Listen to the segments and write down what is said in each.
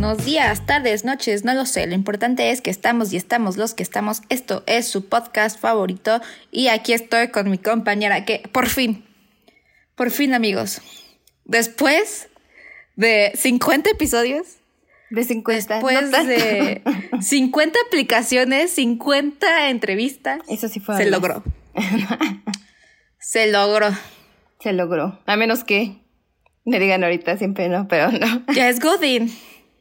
buenos días, tardes, noches, no lo sé. Lo importante es que estamos y estamos los que estamos. Esto es su podcast favorito y aquí estoy con mi compañera que por fin, por fin amigos, después de 50 episodios, de 50, después de 50 aplicaciones, 50 entrevistas, eso sí fue se logró. se logró. Se logró, a menos que me digan ahorita siempre no, pero no. Ya es Godín.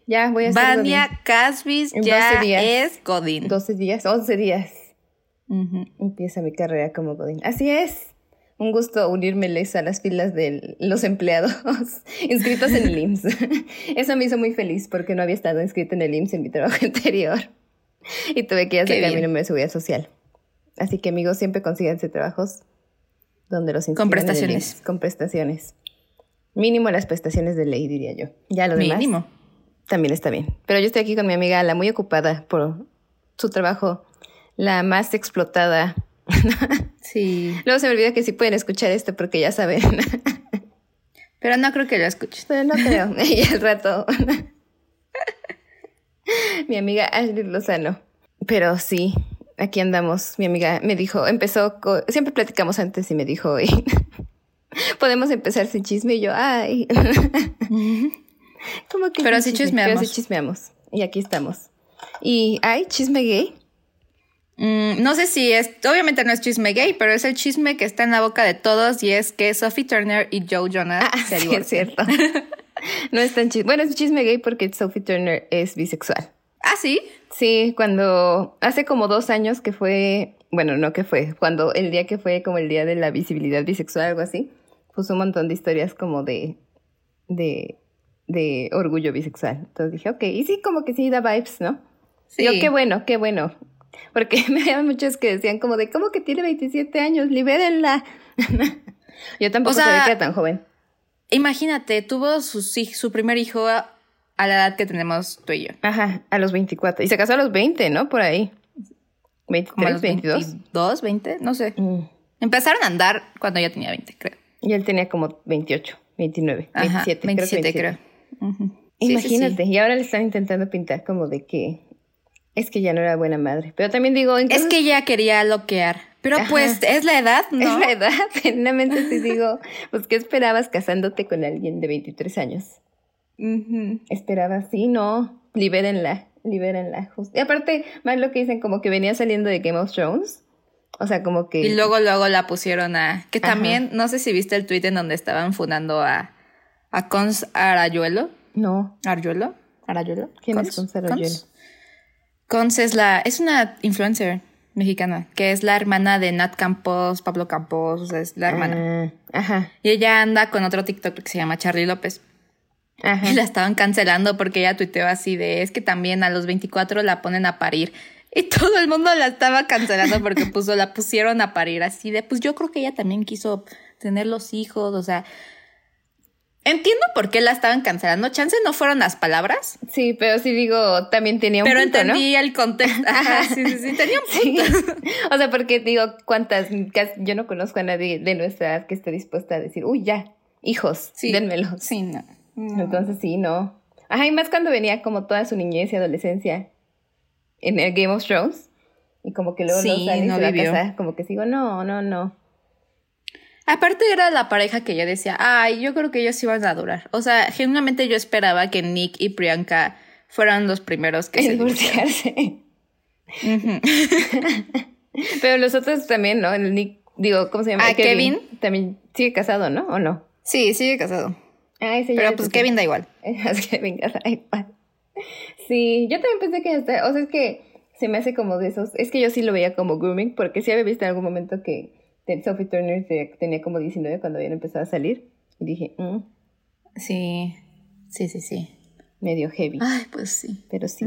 Ya voy a ser Vania Casvis ya es Godín. 12 días, 11 días. Empieza mi carrera como Godín. Así es. Un gusto unírmeles a las filas de los empleados inscritos en el IMSS. Eso me hizo muy feliz porque no había estado inscrito en el IMSS en mi trabajo anterior. Y tuve que ir a sacar mi número de seguridad social. Así que amigos, siempre consíganse trabajos donde los inscriban. Con prestaciones. con prestaciones. Mínimo las prestaciones de ley, diría yo. Ya lo demás. Mínimo. También está bien. Pero yo estoy aquí con mi amiga, la muy ocupada por su trabajo, la más explotada. Sí. Luego se me olvida que sí pueden escuchar esto porque ya saben. Pero no creo que lo escuchen. Pero no creo. y al rato. mi amiga Ashley Lozano. Pero sí, aquí andamos. Mi amiga me dijo, empezó, siempre platicamos antes y me dijo, podemos empezar sin chisme y yo, ay. ¿Cómo que Pero sí chismeamos. Pero sí chismeamos. Y aquí estamos. ¿Y hay chisme gay? Mm, no sé si es, obviamente no es chisme gay, pero es el chisme que está en la boca de todos y es que Sophie Turner y Joe Jonas ah, se sí, es cierto. no es tan chisme. Bueno, es chisme gay porque Sophie Turner es bisexual. Ah, sí. Sí, cuando hace como dos años que fue, bueno, no que fue, cuando el día que fue como el día de la visibilidad bisexual, algo así, puso un montón de historias como de, de, de orgullo bisexual. Entonces dije, ok, y sí, como que sí da vibes, ¿no? Sí. Yo, qué bueno, qué bueno. Porque me había muchos que decían como de, ¿cómo que tiene 27 años? Libérenla. Yo tampoco sabía que era tan joven. Imagínate, tuvo su, su primer hijo a, la edad que tenemos tú y yo. Ajá, a los 24. Y se casó a los 20, ¿no? Por ahí. 23, 22. 22, 20, no sé. Mm. Empezaron a andar cuando yo tenía 20, creo. Y él tenía como 28, 29, 27, 27, creo. Imagínate, y ahora le están intentando pintar como de que es que ya no era buena madre. Pero también digo. Es que ya quería loquear. Pero pues es la edad, ¿no? Es la edad. Genuinamente te digo, pues ¿qué esperabas casándote con alguien de 23 años? Esperabas, sí, no. Libérenla, libérenla. Y aparte, más lo que dicen, como que venía saliendo de Game of Thrones. O sea, como que. Y luego, luego la pusieron a. Que también, no sé si viste el tweet en donde estaban fundando a. A Cons Arayuelo. No. ¿Arayuelo? ¿Arayuelo? ¿Quién es Cons Arayuelo? Cons es la. Es una influencer mexicana, que es la hermana de Nat Campos, Pablo Campos, o sea, es la hermana. Ah, ajá. Y ella anda con otro TikTok que se llama Charlie López. Ajá. Y la estaban cancelando porque ella tuiteó así de, es que también a los 24 la ponen a parir. Y todo el mundo la estaba cancelando porque puso, la pusieron a parir así de, pues yo creo que ella también quiso tener los hijos, o sea, Entiendo por qué la estaban cancelando. Chance no fueron las palabras. Sí, pero sí digo, también tenía un pero punto, Pero entendí el contexto. Ajá, sí, sí, sí, tenía un punto. O sea, porque digo, cuántas, yo no conozco a nadie de nuestra edad que esté dispuesta a decir, uy, ya, hijos, sí. denmelos. Sí, no. Entonces sí, no. Ajá, y más cuando venía como toda su niñez y adolescencia en el Game of Thrones. Y como que luego sí, no, no casa, como que sigo, no, no, no. Aparte era la pareja que yo decía, ay, yo creo que ellos iban a durar. O sea, genuinamente yo esperaba que Nick y Priyanka fueran los primeros que se divorciarse. Pero los otros también, ¿no? El Nick, digo, ¿cómo se llama? Ah, Kevin, También sigue casado, ¿no? ¿O no? Sí, sigue casado. Ah, ese Pero pues Kevin da igual. Kevin da igual. Sí, yo también pensé que hasta, o sea, es que se me hace como de esos, es que yo sí lo veía como grooming, porque sí había visto en algún momento que Sophie Turner tenía como 19 cuando habían empezado a salir. Y dije, mm". sí, sí, sí, sí. Medio heavy. Ay, pues sí. Pero sí.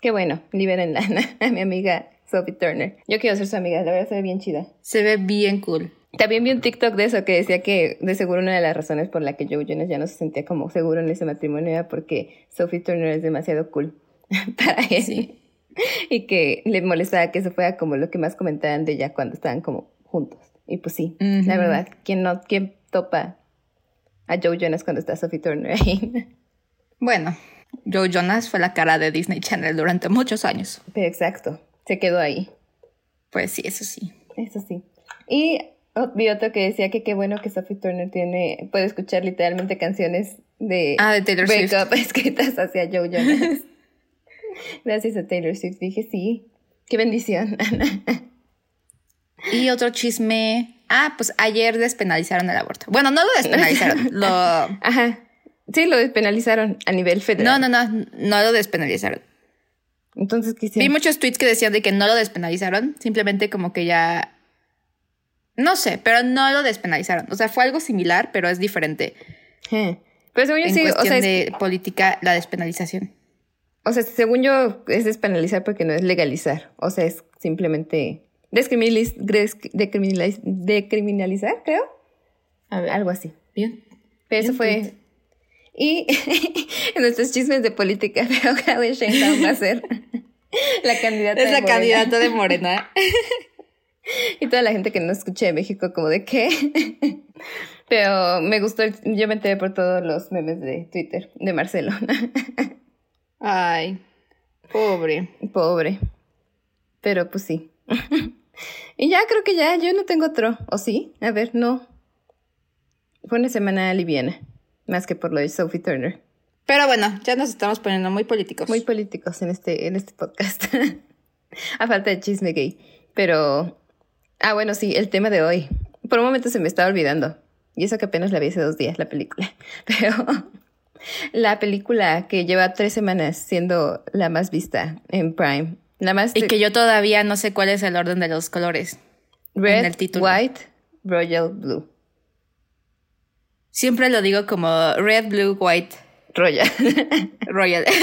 Qué bueno, liberen a mi amiga Sophie Turner. Yo quiero ser su amiga, la verdad se ve bien chida. Se ve bien cool. También vi un TikTok de eso que decía que de seguro una de las razones por la que Joe Jonas ya no se sentía como seguro en ese matrimonio era porque Sophie Turner es demasiado cool para él. Sí. Y que le molestaba que eso fuera como lo que más comentaban de ella cuando estaban como juntos. Y pues sí, la verdad, ¿quién, no, ¿quién topa a Joe Jonas cuando está Sophie Turner ahí? Bueno, Joe Jonas fue la cara de Disney Channel durante muchos años. Exacto, se quedó ahí. Pues sí, eso sí. Eso sí. Y vi otro que decía que qué bueno que Sophie Turner tiene, puede escuchar literalmente canciones de, ah, de Taylor Swift. escritas hacia Joe Jonas. Gracias a Taylor Swift. Dije, sí, qué bendición. Y otro chisme. Ah, pues ayer despenalizaron el aborto. Bueno, no lo despenalizaron, lo... Ajá. Sí, lo despenalizaron a nivel federal. No, no, no, no lo despenalizaron. Entonces, ¿qué Vi muchos tweets que decían de que no lo despenalizaron, simplemente como que ya... No sé, pero no lo despenalizaron. O sea, fue algo similar, pero es diferente. Pero según yo en sí, cuestión o sea, de política, la despenalización. O sea, según yo, es despenalizar porque no es legalizar. O sea, es simplemente decriminalizar, creo. A ver, algo así. Bien. Pero eso fue... Y en nuestros chismes de política, que Shane Sheinbaum va a ser la candidata Es la candidata de Morena. y toda la gente que no escuché de México, como de qué. Pero me gustó, yo me enteré por todos los memes de Twitter de Marcelo. Ay, pobre. Pobre. Pero pues sí. y ya creo que ya, yo no tengo otro. ¿O sí? A ver, no. Fue una semana liviana. Más que por lo de Sophie Turner. Pero bueno, ya nos estamos poniendo muy políticos. Muy políticos en este, en este podcast. A falta de chisme gay. Pero. Ah, bueno, sí, el tema de hoy. Por un momento se me estaba olvidando. Y eso que apenas la vi hace dos días, la película. Pero la película que lleva tres semanas siendo la más vista en Prime. La más y que yo todavía no sé cuál es el orden de los colores. Red, el título. white, royal, blue. Siempre lo digo como red, blue, white. Royal. Royal.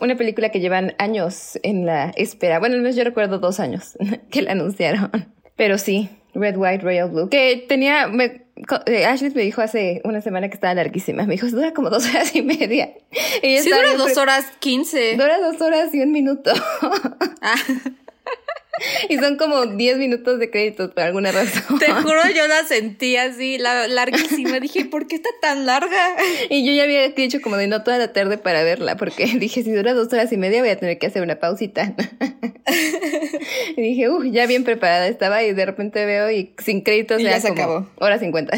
Una película que llevan años en la espera. Bueno, al menos yo recuerdo dos años que la anunciaron. Pero sí, Red, White, Royal Blue. Que tenía. Me, Ashley me dijo hace una semana que estaba larguísima. Me dijo, dura como dos horas y media. Y sí, dura dos horas quince. Dura dos horas y un minuto. Ah. y son como 10 minutos de créditos por alguna razón. Te juro, yo la sentí así, la, larguísima. Dije, ¿por qué está tan larga? Y yo ya había dicho como de no toda la tarde para verla, porque dije, si dura dos horas y media voy a tener que hacer una pausita. y dije, uff, ya bien preparada estaba y de repente veo y sin créditos ya se acabó. Hora 50.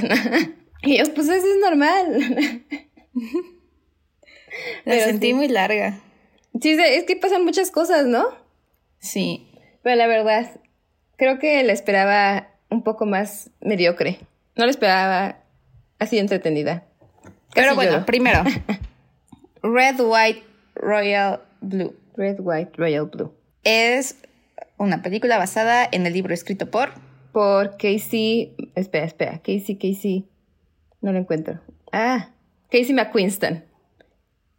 y yo, pues eso es normal. la sentí muy larga. Sí, es que pasan muchas cosas, ¿no? Sí. Pero la verdad, creo que la esperaba un poco más mediocre. No la esperaba así entretenida. Pero bueno, primero. Red, White, Royal, Blue. Red, White, Royal, Blue. Es una película basada en el libro escrito por... Por Casey... Espera, espera. Casey, Casey... No lo encuentro. Ah, Casey McQuiston.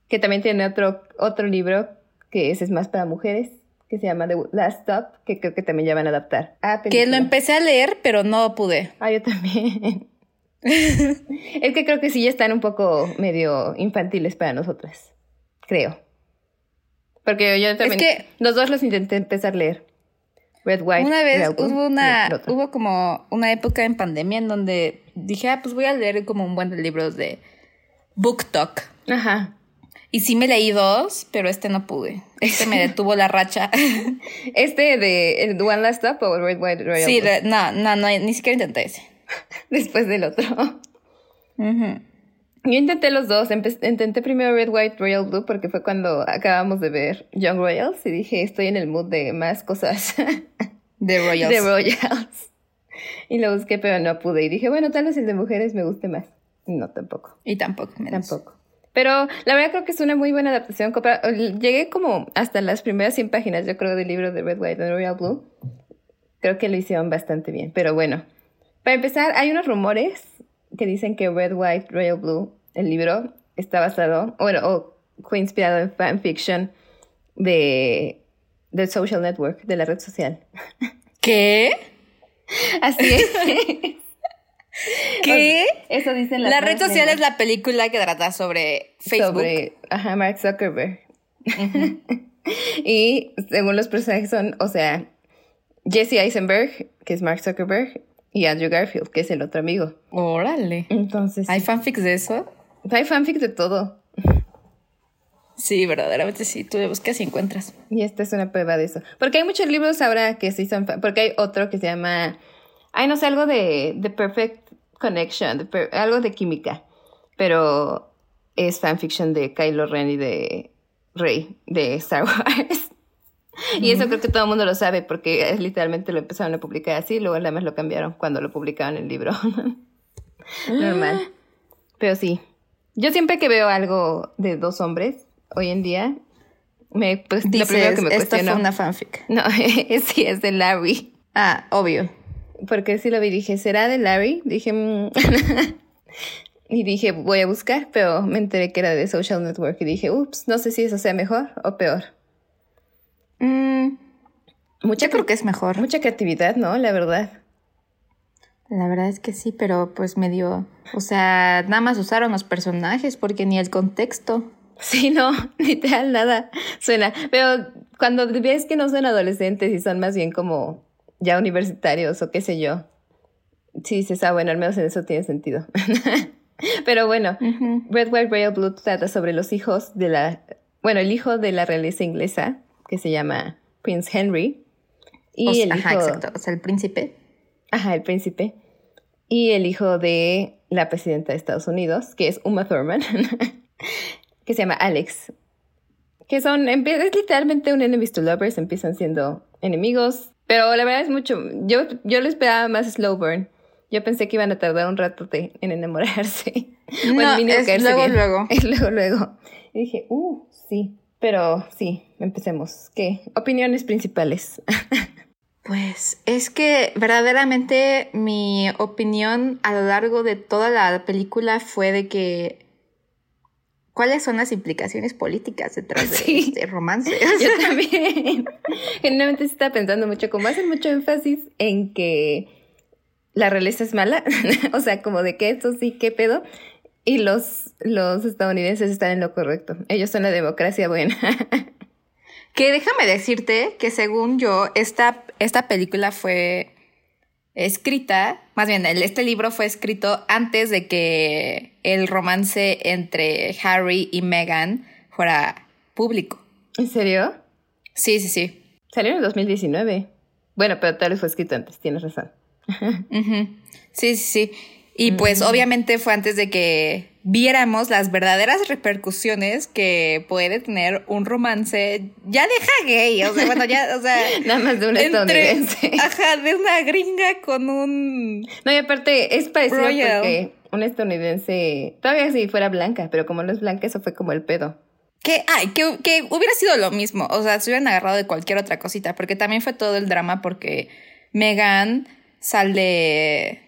Que también tiene otro, otro libro que ese es más para mujeres que se llama The Last Stop, que creo que también ya van a adaptar. que lo empecé a leer, pero no pude. Ah, yo también. es que creo que sí ya están un poco medio infantiles para nosotras. Creo. Porque yo también. Es que los dos los intenté empezar a leer. Red, White. Una vez hubo una. Hubo como una época en pandemia en donde dije, ah, pues voy a leer como un buen de libros de Book Talk. Ajá. Y sí me leí dos, pero este no pude. Este me detuvo la racha. ¿Este de el One Last Stop o Red White Royal? Sí, no, no, no, ni siquiera intenté ese. Después del otro. Yo intenté los dos. intenté primero Red, White, Royal Blue porque fue cuando acabamos de ver Young Royals y dije, estoy en el mood de más cosas. de Royals. De Royals. Y lo busqué, pero no pude. Y dije, bueno, tal vez el de mujeres me guste más. No, tampoco. Y tampoco, menos. Tampoco. Pero la verdad creo que es una muy buena adaptación. Llegué como hasta las primeras 100 páginas, yo creo, del libro de Red, White and Royal Blue. Creo que lo hicieron bastante bien. Pero bueno, para empezar, hay unos rumores que dicen que Red, White, Royal Blue, el libro, está basado, bueno, o fue inspirado en fanfiction de, de Social Network, de la red social. ¿Qué? Así es. ¿Qué? Eso dicen las La red social es la película que trata sobre Facebook. Sobre, ajá, Mark Zuckerberg. y según los personajes son, o sea, Jesse Eisenberg, que es Mark Zuckerberg, y Andrew Garfield, que es el otro amigo. Órale. Entonces. ¿Hay fanfics de eso? Hay fanfic de todo. Sí, verdaderamente sí. Tú le buscas y encuentras. Y esta es una prueba de eso. Porque hay muchos libros ahora que sí son. Porque hay otro que se llama. Ay, no sé, algo de The Perfect Connection. algo de química. Pero es fanfiction de Kylo Ren y de Rey de Star Wars. Y eso creo que todo el mundo lo sabe porque literalmente lo empezaron a publicar así, luego nada más lo cambiaron cuando lo publicaron el libro. Normal. Pero sí. Yo siempre que veo algo de dos hombres, hoy en día, me, pues, lo primero que me Esta fue una fanfic. No, sí, es de Larry. Ah, obvio. Porque sí lo vi, dije, ¿será de Larry? Dije, mm". y dije, voy a buscar, pero me enteré que era de Social Network y dije, ups, no sé si eso sea mejor o peor. Mm, mucha, Yo creo que es mejor. Mucha creatividad, ¿no? La verdad. La verdad es que sí, pero pues medio, o sea, nada más usaron los personajes porque ni el contexto. Sí, no, literal nada suena. Pero cuando ves que no son adolescentes y son más bien como ya universitarios o qué sé yo, sí dices, ah, bueno, al menos en eso tiene sentido. Pero bueno, Red, White, Royal Blue trata sobre los hijos de la, bueno, el hijo de la realeza inglesa, que se llama Prince Henry. Y el ajá, exacto, o sea, el príncipe. Ajá, el príncipe. Y el hijo de la presidenta de Estados Unidos, que es Uma Thurman, que se llama Alex. Que son, es literalmente un enemies to lovers, empiezan siendo enemigos. Pero la verdad es mucho, yo, yo le esperaba más slow burn. Yo pensé que iban a tardar un rato en enamorarse. No, es luego, luego. Es luego, luego. Y dije, uh, sí. Pero sí, empecemos. ¿Qué? Opiniones principales. Pues es que verdaderamente mi opinión a lo largo de toda la película fue de que cuáles son las implicaciones políticas detrás de este romance. Yo también. Generalmente se está pensando mucho, como hacen mucho énfasis en que la realeza es mala, o sea, como de que esto sí, qué pedo. Y los, los estadounidenses están en lo correcto. Ellos son la democracia buena. Que déjame decirte que según yo, esta, esta película fue escrita, más bien, este libro fue escrito antes de que el romance entre Harry y Meghan fuera público. ¿En serio? Sí, sí, sí. Salió en el 2019. Bueno, pero tal vez fue escrito antes, tienes razón. Sí, sí, sí. Y pues obviamente fue antes de que viéramos las verdaderas repercusiones que puede tener un romance, ya deja gay, o sea, bueno, ya, o sea, nada más de una estadounidense. Ajá, de una gringa con un No, y aparte es parecido porque un estadounidense, todavía si fuera blanca, pero como no es blanca, eso fue como el pedo. Que, ay, que, que hubiera sido lo mismo, o sea, se hubieran agarrado de cualquier otra cosita, porque también fue todo el drama porque Megan sale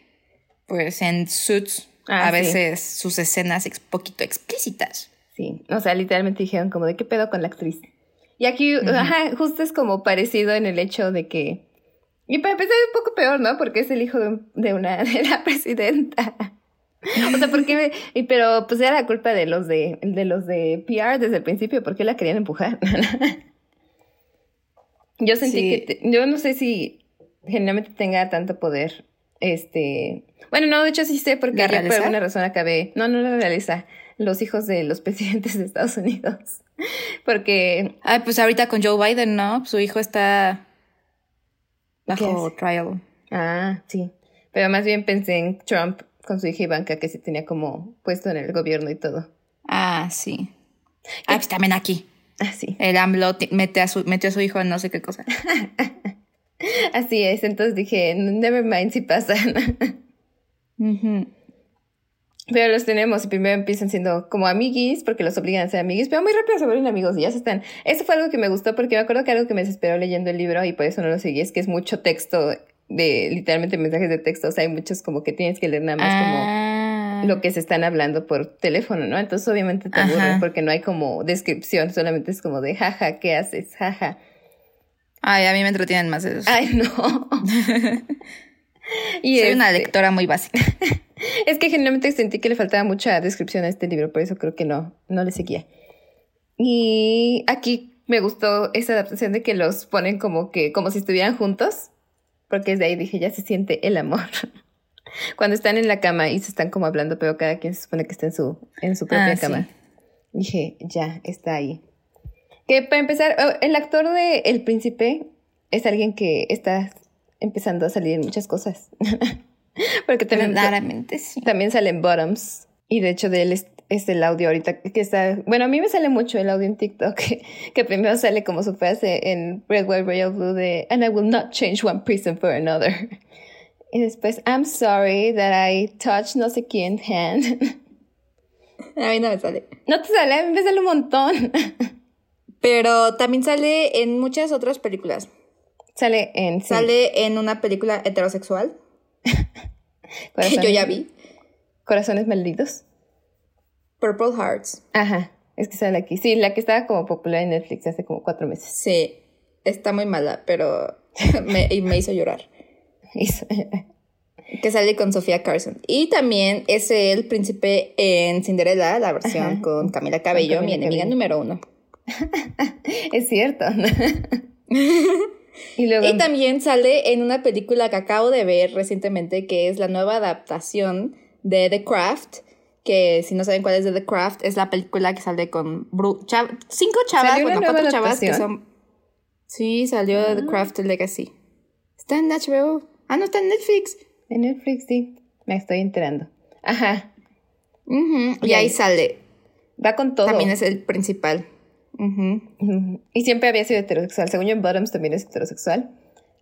pues en Suits ah, a veces sus escenas un poquito explícitas. Sí, o sea, literalmente dijeron como de qué pedo con la actriz. Y aquí, ajá, justo es como parecido en el hecho de que... Y para empezar es un poco peor, ¿no? Porque es el hijo de, una de la presidenta. o sea, porque pero pues era la culpa de los de, de los de PR desde el principio, porque la querían empujar. yo sentí que yo no sé si generalmente tenga tanto poder este, bueno, no, de hecho sí sé porque por alguna razón acabé, no, no la realiza, los hijos de los presidentes de Estados Unidos. Porque... Ay, pues ahorita con Joe Biden, ¿no? Su hijo está bajo trial. Ah, sí. Pero más bien pensé en Trump con su hija Ivanka, que se tenía como puesto en el gobierno y todo. Ah, sí. Ah, pues también aquí. Ah, sí. El AMLO mete a su, metió a su hijo en no sé qué cosa. Así es, entonces dije, never mind si pasan. Pero los tenemos y primero empiezan siendo como amiguis porque los obligan a ser amiguis, pero muy rápido se vuelven amigos y ya se están. Eso fue algo que me gustó porque me acuerdo que algo que me desesperó leyendo el libro y por eso no lo seguí es que es mucho texto de literalmente mensajes de texto, o sea, hay muchos como que tienes que leer nada más como ah. lo que se están hablando por teléfono, ¿no? Entonces obviamente te aburre porque no hay como descripción, solamente es como de jaja, ¿qué haces? Jaja. Ay, a mí me entretienen más esos. Ay, no. y Soy una este lectora muy básica. es que generalmente sentí que le faltaba mucha descripción a este libro, por eso creo que no, no le seguía. Y aquí me gustó esa adaptación de que los ponen como que, como si estuvieran juntos, porque desde ahí dije, ya se siente el amor. Cuando están en la cama y se están como hablando, pero cada quien se supone que está en su, en su propia Ah, cama. sí. Dije, ya, está ahí. Que para empezar, oh, el actor de El Príncipe es alguien que está empezando a salir en muchas cosas. Porque también, Claramente sí. también salen Bottoms. Y de hecho de él es, es el audio ahorita que está... Bueno, a mí me sale mucho el audio en TikTok, que, que primero sale como su frase en Red, White, Royal Blue de And I will not change one prison for another. Y después, I'm sorry that I touched no sé quién hand. A mí no me sale. No te sale, a mí me sale un montón. Pero también sale en muchas otras películas. Sale en... sí, Sale en una película heterosexual que yo ya vi. Corazones malditos. Purple Hearts. Ajá, es que sale aquí. Sí, la que estaba como popular en Netflix hace como cuatro meses. Sí, está muy mala, pero me, y me hizo llorar. Que sale con Sofía Carson. Y también es el príncipe en Cinderella, la versión Ajá. con Camila Cabello, Con mi enemiga Cabello. número uno. es cierto. y luego... Y también sale en una película que acabo de ver recientemente, que es la nueva adaptación de The Craft. Que si no saben cuál es de The Craft, es la película que sale con chav- cinco chavas, ¿Salió una bueno, nueva cuatro chavas que adaptación? son. Sí, salió The Craft Legacy. Está en HBO. Ah, no, está en Netflix. En Netflix, sí. Me estoy enterando. Ajá. Y Y ahí ahí- sale. Va con todo. También es el principal. Ujú. Y siempre había sido heterosexual. Según yo, en Bottoms también es heterosexual.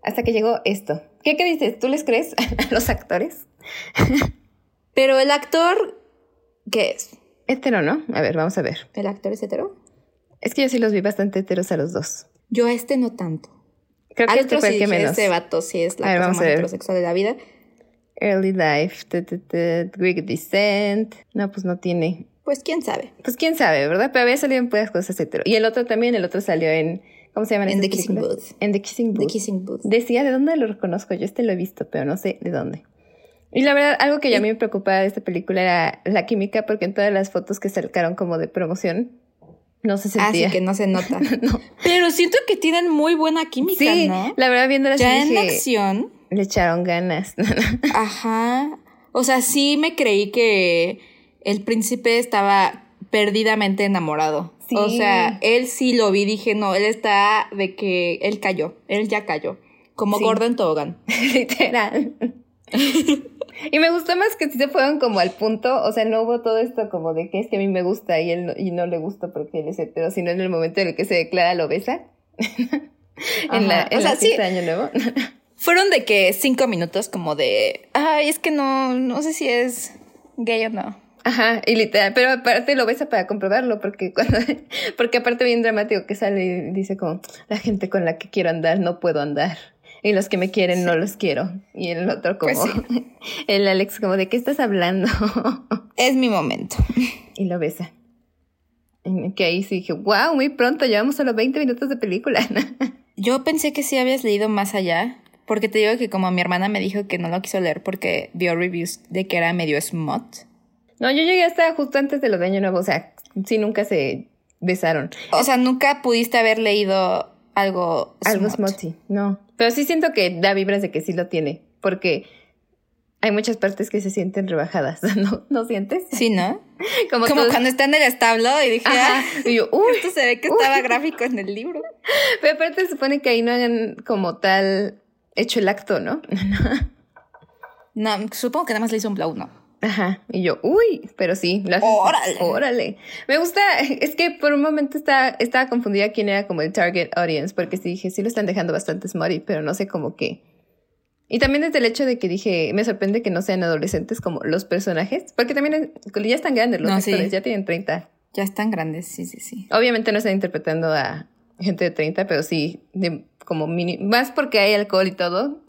Hasta que llegó esto. ¿Qué, qué dices? ¿Tú les crees a los actores? Pero el actor. ¿Qué es? Hetero, ¿no? A ver, vamos a ver. ¿El actor es hetero? Es que yo sí los vi bastante heteros a los dos. Yo a este no tanto. Creo que este fue el que menos. ese vato sí es la A ver, cosa vamos más a ver. heterosexual de la vida. Early Life, t- t- t- Greek Descent. No, pues no tiene. Pues quién sabe. Pues quién sabe, ¿verdad? Pero había salido en puras cosas hetero. Y el otro también, el otro salió en. ¿Cómo se llaman En The Kissing? Booth. En The Kissing The Booth. Kissing Booth. Decía, ¿de dónde lo reconozco? Yo este lo he visto, pero no sé de dónde. Y la verdad, algo que ya a mí me preocupaba de esta película era la química, porque en todas las fotos que sacaron como de promoción, no se Así sentía. Ah, que no se nota. No. Pero siento que tienen muy buena química, Sí, ¿no? la verdad, viéndolas Ya en dije, acción. le echaron ganas. Ajá. O sea, sí me creí que el príncipe estaba perdidamente enamorado. Sí. O sea, él sí lo vi, dije, no, él está de que él cayó, él ya cayó. Como Sí. Gordon Togan. Literal. y me gustó más que si se fueron como al punto, o sea, no hubo todo esto como de que es que a mí me gusta y él no, y no le gusta porque él es hetero, sino en el momento en el que se declara lo besa. en la, en O la sí. Año Nuevo. Fueron de que cinco minutos como de, ay, es que no, no sé si es gay o no. Ajá, y literal, pero aparte lo besa para comprobarlo, porque cuando, porque aparte bien dramático que sale y dice como, la gente con la que quiero andar no puedo andar. Y los que me quieren no los quiero. Y el otro como, Pues el Alex como, ¿de qué estás hablando? Es mi momento. y lo besa. Que ahí sí dije, wow, muy pronto, llevamos solo 20 minutos de película. Yo pensé que sí habías leído más allá, porque te digo que como mi hermana me dijo que no lo quiso leer porque vio reviews de que era medio smut. No, yo llegué hasta justo antes de lo de Año Nuevo, o sea, sí nunca se besaron. O sea, nunca pudiste haber leído algo Algo smut. smutty, no. Pero sí siento que da vibras de que sí lo tiene, porque hay muchas partes que se sienten rebajadas, ¿no? ¿No sientes? Sí, ¿no? Como, Como todo- cuando está en el establo y dije, Ajá. ah, Y yo, uy, esto se ve que estaba gráfico en el libro. pero aparte se supone que ahí no hagan como tal hecho el acto, ¿no? No, supongo que nada más le hizo un blow, ¿no? Ajá. Y yo, uy, pero sí. Órale. Órale. Me gusta, es que por un momento estaba, estaba confundida quién era como el target audience, porque sí dije, sí lo están dejando bastante smutty, pero no sé cómo qué. Y también desde el hecho de que dije, me sorprende que no sean adolescentes como los personajes, porque también ya están grandes los No, sí. actores, ya tienen 30. Ya están grandes, sí, sí, sí. Obviamente no están interpretando a gente de 30, pero sí, de, como mini, más porque hay alcohol y todo.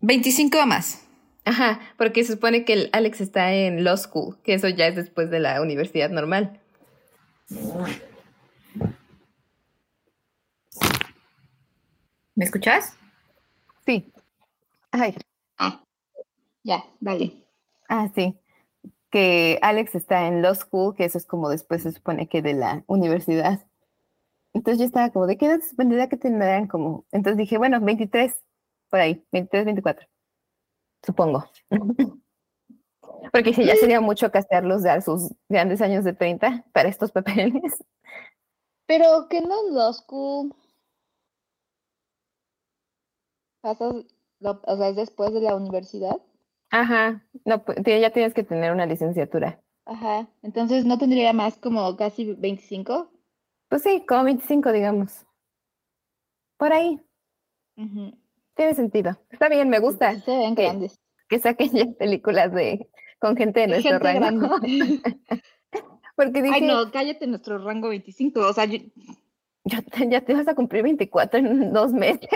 25 o más. Ajá, porque se supone que el Alex está en law school, que eso ya es después de la universidad normal. ¿Me escuchas? Sí. Ay, Ah, ya, dale. ah, sí. Que Alex está en law school, que eso es como después se supone que de la universidad. Entonces yo estaba como, ¿de qué edad se supondría que tendrán como? Entonces dije, bueno, 23, por ahí, 23, 24. Supongo. Porque si ya sería mucho castearlos de a sus grandes años de 30 para estos papeles. Pero que no los school. Pasas, o sea, es después de la universidad. Ajá, no, ya tienes que tener una licenciatura. Ajá, entonces no tendría más como casi 25. Pues sí, como 25, digamos. Por ahí. Tiene sentido. Está bien, me gusta. Se ven grandes. Que saquen ya películas de con gente de nuestro rango. Porque dije, Ay, no, cállate nuestro rango 25. O sea, yo... ya te vas a cumplir 24 en dos meses.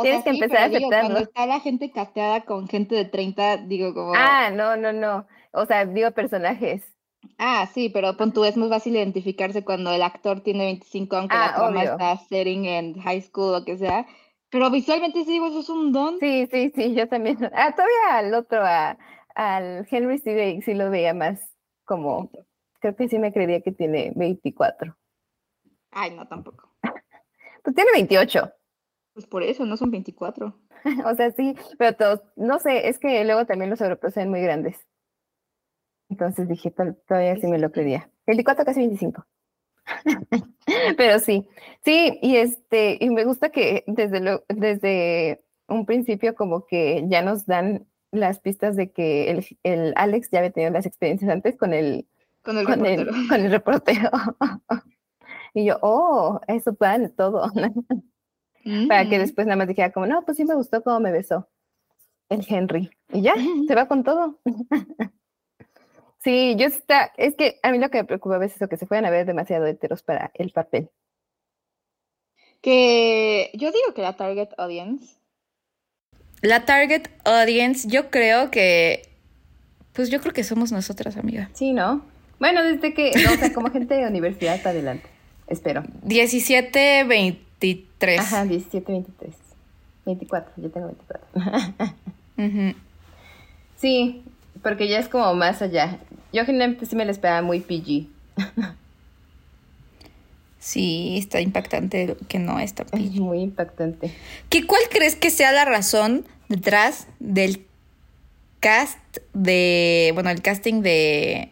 Tienes que empezar a aceptarlo. cuando está la gente casteada con gente de 30, digo como... Ah, no, no, no. O sea, digo personajes. Ah, sí, pero pon tú, es más fácil identificarse cuando el actor tiene 25, aunque la ah, trama está setting en high school o que sea. Pero visualmente sí digo, eso es un don. Sí, sí, sí, yo también. Ah, todavía al otro, a, al Henry sí, sí lo veía más como, creo que sí me creía que tiene 24. Ay, no, tampoco. pues tiene 28. Pues por eso, no son 24. o sea, sí, pero todos, no sé, es que luego también los europeos son muy grandes. Entonces dije, todavía sí me lo creía. 24, casi 25. pero sí, sí, y este, y me gusta que desde lo, desde un principio como que ya nos dan las pistas de que el, el Alex ya había tenido las experiencias antes con el, con el reportero. con el reportero. y yo, oh, eso plan todo. Para que después nada más dijera como, no, pues sí me gustó cómo me besó el Henry. Y ya, se va con todo. Sí, yo está, es que a mí lo que me preocupa a veces es que se fueran a ver demasiado heteros para el papel. Que yo digo que la target audience. La target audience, yo creo que, pues yo creo que somos nosotras, amiga. Sí, ¿no? Bueno, desde que, o sea, como gente de universidad para adelante, espero. 17, 20 23. Ajá, 17, 23. 24, yo tengo 24. Sí, porque ya es como más allá. Yo generalmente sí me la esperaba muy PG. sí, está impactante que no está PG. Es muy impactante. ¿Qué, ¿Cuál crees que sea la razón detrás del cast de, bueno, el casting de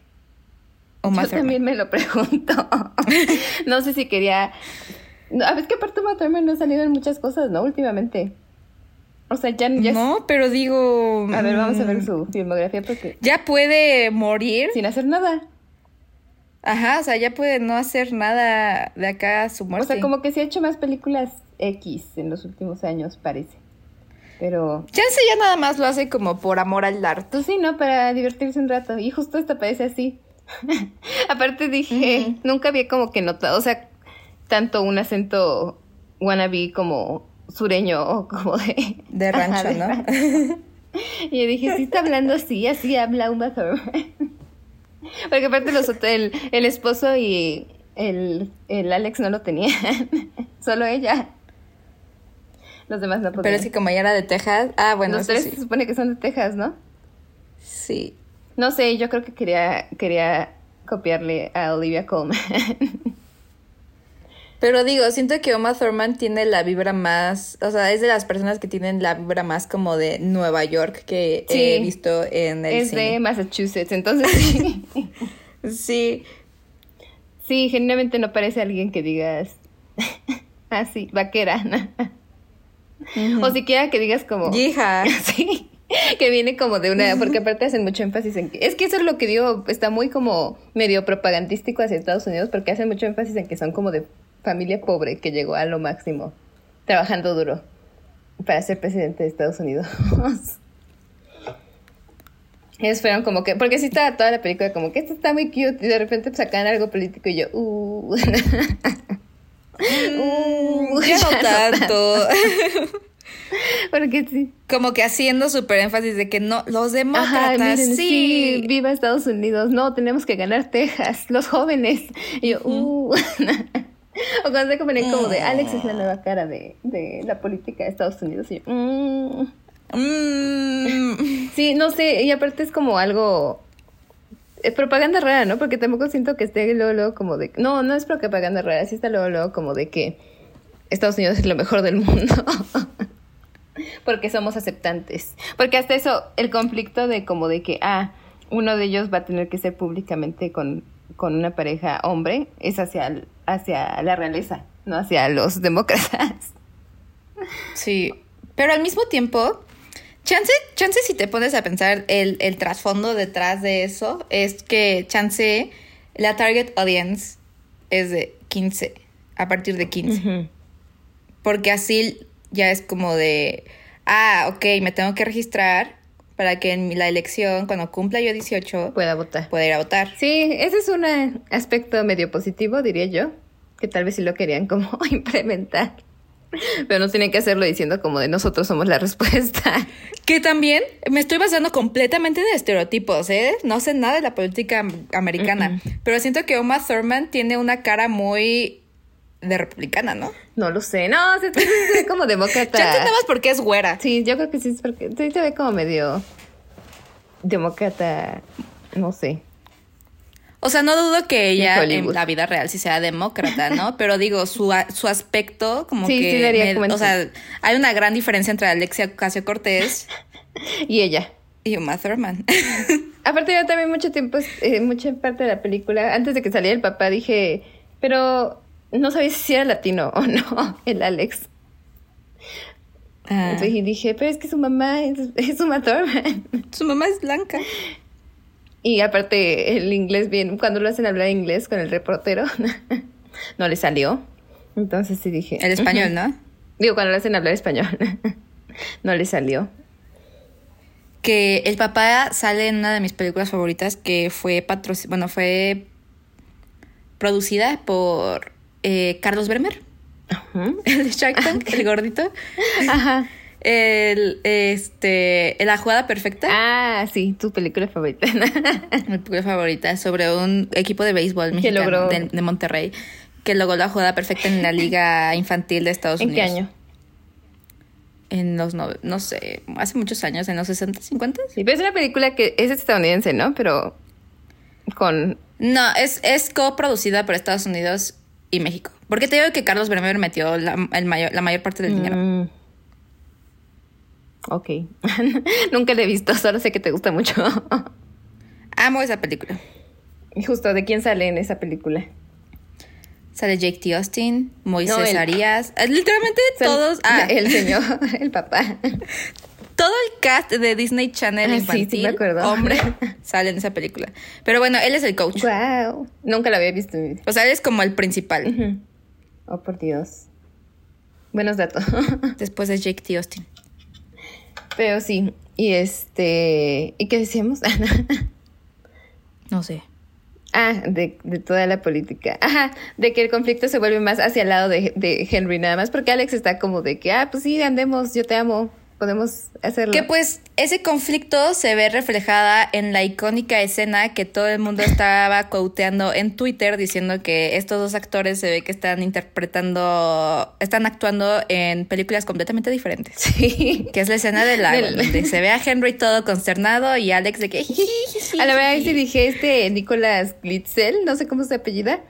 Yo también me lo pregunto. no sé si quería a ver, que aparte Uma no ha salido en muchas cosas, ¿no? Últimamente. O sea, ya, No, pero digo... A ver, vamos a ver mm, su filmografía porque... Ya puede morir. Sin hacer nada. Ajá, o sea, ya puede no hacer nada de acá a su muerte. O sea, como que se ha hecho más películas X en los últimos años, parece. Pero... Chance ya nada más lo hace como por amor al arte. Pues sí, ¿no? Para divertirse un rato. Y justo esta parece así. Aparte dije, nunca había como que notado, o sea, tanto un acento wannabe como sureño o como de... De rancho, ¿no? y yo dije, sí está hablando así, así habla Uma Thurman. Porque aparte los el, el esposo y el, el Alex no lo tenían, solo ella. Los demás no podían. Pero es que como ella era de Texas, ah, bueno, Los tres se supone que son de Texas, ¿no? Sí. No sé, yo creo que quería, quería copiarle a Olivia Colman. Pero digo, siento que Oma Thurman tiene la vibra más, o sea, es de las personas que tienen la vibra más como de Nueva York que he visto en el Es de Massachusetts, entonces sí. sí. Sí, generalmente no parece alguien que digas así, ah, vaquera. O siquiera que digas como hija. Sí. Que viene como de una, porque aparte hacen mucho énfasis en que, es que eso es lo que digo, está muy como medio propagandístico hacia Estados Unidos, porque hacen mucho énfasis en que son como de familia pobre que llegó a lo máximo, trabajando duro para ser presidente de Estados Unidos. Ellos fueron como que, porque sí estaba toda la película como que esto está muy cute y de repente sacan algo político y yo, uh, uh ya, no tanto. Porque sí. Como que haciendo súper énfasis de que no, los demócratas, sí. sí. Viva Estados Unidos, no, tenemos que ganar Texas, los jóvenes. Y yo, uh. O cuando se ponen como de Alex es la nueva cara de, de la política de Estados Unidos. Y mm". Mm. Sí, no sé, y aparte es como algo. Es propaganda rara, ¿no? Porque tampoco siento que esté luego, luego como de. No, no es propaganda rara, sí está luego, luego como de que Estados Unidos es lo mejor del mundo. Porque somos aceptantes. Porque hasta eso, el conflicto de como de que, ah, uno de ellos va a tener que ser públicamente con, con una pareja hombre, es hacia, hacia la realeza, no hacia los demócratas. Sí, pero al mismo tiempo, chance, chance si te pones a pensar el, el trasfondo detrás de eso, es que chance la target audience es de 15, a partir de 15. Porque así ya es como de, ah, ok, me tengo que registrar para que en la elección, cuando cumpla yo 18, pueda votar. Pueda ir a votar. Sí, ese es un aspecto medio positivo, diría yo, que tal vez sí lo querían como implementar. Pero no tienen que hacerlo diciendo como de nosotros somos la respuesta. Que también me estoy basando completamente de estereotipos, ¿eh? No sé nada de la política americana, pero siento que Oma Thurman tiene una cara muy de republicana, ¿no? No lo sé, no, se, ve como demócrata. ya entendemos por qué es güera. Sí, yo creo que sí, es porque sí se ve como medio demócrata, no sé. O sea, no dudo que ella en la vida real sí sea demócrata, ¿no? Pero digo, su, su aspecto como que... Sí, daría o sea, hay una gran diferencia entre Alexia Ocasio Cortés... y ella. Y Uma Thurman. Aparte yo también mucho tiempo, eh, mucha parte de la película, antes de que saliera el papá, dije, pero no sabía si era latino o no, el Alex. Ah. y dije, pero es que su mamá es, es Uma Thurman. Su mamá es blanca. Y aparte el inglés bien, cuando lo hacen hablar inglés con el reportero, no le salió. Entonces sí dije. El español, ¿no? Digo, cuando lo hacen hablar español, no le salió. Que el papá sale en una de mis películas favoritas que fue patrocinada, bueno, fue producida por eh, Carlos Bremer, el de Shark Tank, el gordito. Ajá el, este, La jugada perfecta. Ah, sí, tu película favorita. Mi película favorita sobre un equipo de béisbol mexicano de, Monterrey que logró la jugada perfecta en la liga infantil de Estados Unidos. ¿En qué año? En los, no, no sé, hace muchos años, en los 60, 50. Sí, pero es una película que es estadounidense, ¿no? Pero con... No, es, es coproducida por Estados Unidos y México. Porque te digo que Carlos Bremer metió la, el mayor, la mayor parte del dinero. Mm. Ok. Nunca la he visto, solo sé que te gusta mucho. Amo esa película. ¿Y justo de quién sale en esa película? Sale Jake T. Austin, Moisés Arias, eh, literalmente todos. Ah. El señor, el papá. Todo el cast de Disney Channel ah, infantil, sí, me acuerdo. hombre, sale en esa película. Pero bueno, él es el coach. Wow. Nunca lo había visto. O sea, él es como el principal. Oh, por Dios. Buenos datos. Después es Jake T. Austin. Pero sí, y este, ¿y qué decíamos? no sé. Ah, de, de, toda la política. Ajá, de que el conflicto se vuelve más hacia el lado de, de Henry nada más, porque Alex está como de que, ah, pues sí, andemos, yo te amo, podemos hacerlo. Que pues ese conflicto se ve reflejada en la icónica escena que todo el mundo estaba quoteando en Twitter diciendo que estos dos actores se ve que están interpretando, están actuando en películas completamente diferentes. Sí. Que es la escena de la donde se ve a Henry todo consternado y Alex de que... a la verdad, si dije este Nicolás Glitzel, no sé cómo se apellida,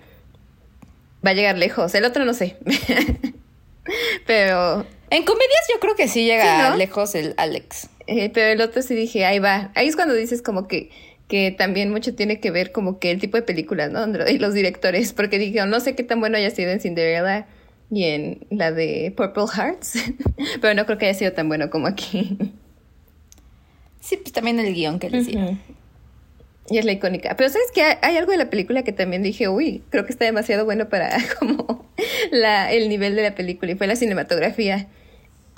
va a llegar lejos. El otro no sé. Pero en comedias yo creo que sí llega lejos el Alex. Eh, pero el otro sí dije, ahí va. Ahí es cuando dices como que, que también mucho tiene que ver como que el tipo de películas, ¿no? Y los directores, porque dije, no sé qué tan bueno haya sido en Cinderella y en la de Purple Hearts, pero no creo que haya sido tan bueno como aquí. Sí, pues también el guion que le hicieron. Y es la icónica. Pero sabes que hay, algo de la película que también dije, uy, creo que está demasiado bueno para como la, el nivel de la película. Y fue la cinematografía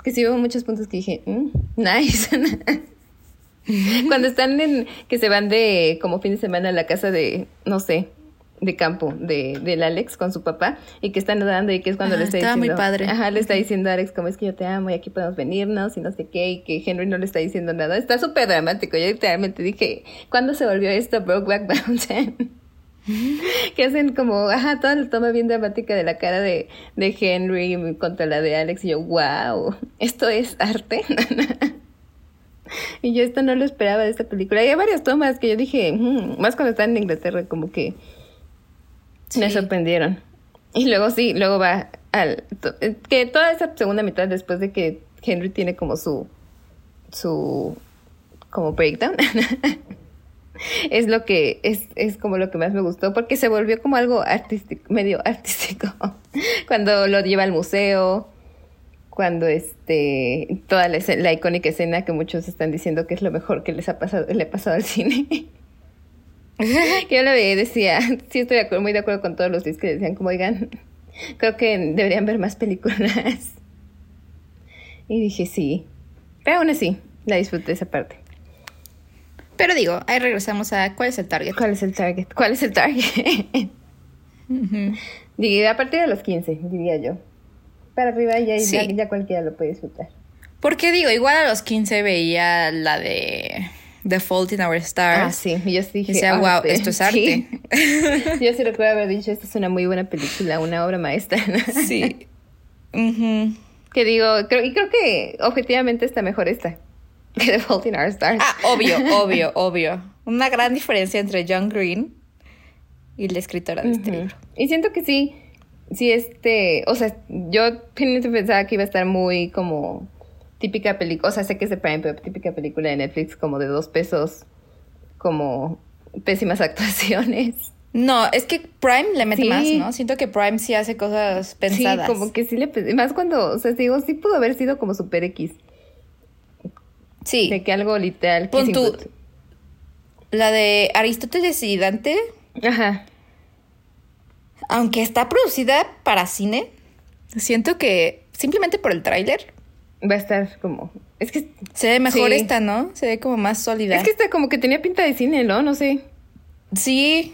que sí hubo muchos puntos que dije, mm, nice. Cuando están en, que se van de como fin de semana a la casa de, no sé, de campo de, del Alex con su papá y que están nadando y que es cuando le está diciendo. muy padre. Ajá, le está diciendo a Alex como es que yo te amo y aquí podemos venirnos y no sé qué y que Henry no le está diciendo nada. Está súper dramático. Yo literalmente dije, ¿cuándo se volvió esto Brokeback Mountain? que hacen como, ajá, toda la toma bien dramática de la cara de, de Henry contra la de Alex y yo, wow, esto es arte. y yo esto no lo esperaba de esta película. Y hay varias tomas que yo dije, mm", más cuando están en Inglaterra, como que me sorprendieron. Y luego sí, luego va al... Que toda esa segunda mitad después de que Henry tiene como su... su... como breakdown. es lo que es, es como lo que más me gustó porque se volvió como algo artístico, medio artístico. Cuando lo lleva al museo, cuando este toda la, la, icónica escena que muchos están diciendo que es lo mejor que les ha pasado le ha pasado al cine yo la veía y decía sí estoy muy de acuerdo con todos los que decían como oigan creo que deberían ver más películas y dije sí pero aún así la disfruté esa parte. Pero digo ahí regresamos a cuál es el target cuál es el target cuál es el target digo a partir de los 15 diría yo. Para arriba ya, ya, cualquiera lo puede disfrutar. Porque digo, igual a los 15 veía la de The Fault in Our Stars. Ah, sí, yo sí dije, y decía, wow, esto es arte. yo sí recuerdo haber dicho, esta es una muy buena película, una obra maestra. sí. Que digo, creo, y creo que objetivamente está mejor esta que The Fault in Our Stars. Ah, obvio, obvio, obvio. Una gran diferencia entre John Green y la escritora de este libro. Y siento que sí, sí, este, o sea, yo pensaba que iba a estar muy como típica película, o sea, sé que es de Prime, pero típica película de Netflix como de dos pesos, como pésimas actuaciones. No, es que Prime le mete más, ¿no? Siento que Prime sí hace cosas pensadas. Sí, como que sí le... Más cuando, o sea, digo, sí pudo haber sido como Super X. Sí. De que algo literal. Pon La de Aristóteles y Dante. Ajá aunque está producida para cine, siento que simplemente por el tráiler va a estar como es que se ve mejor esta, ¿no? Se ve como más sólida. Es que está como que tenía pinta de cine, ¿no? No sé. Sí.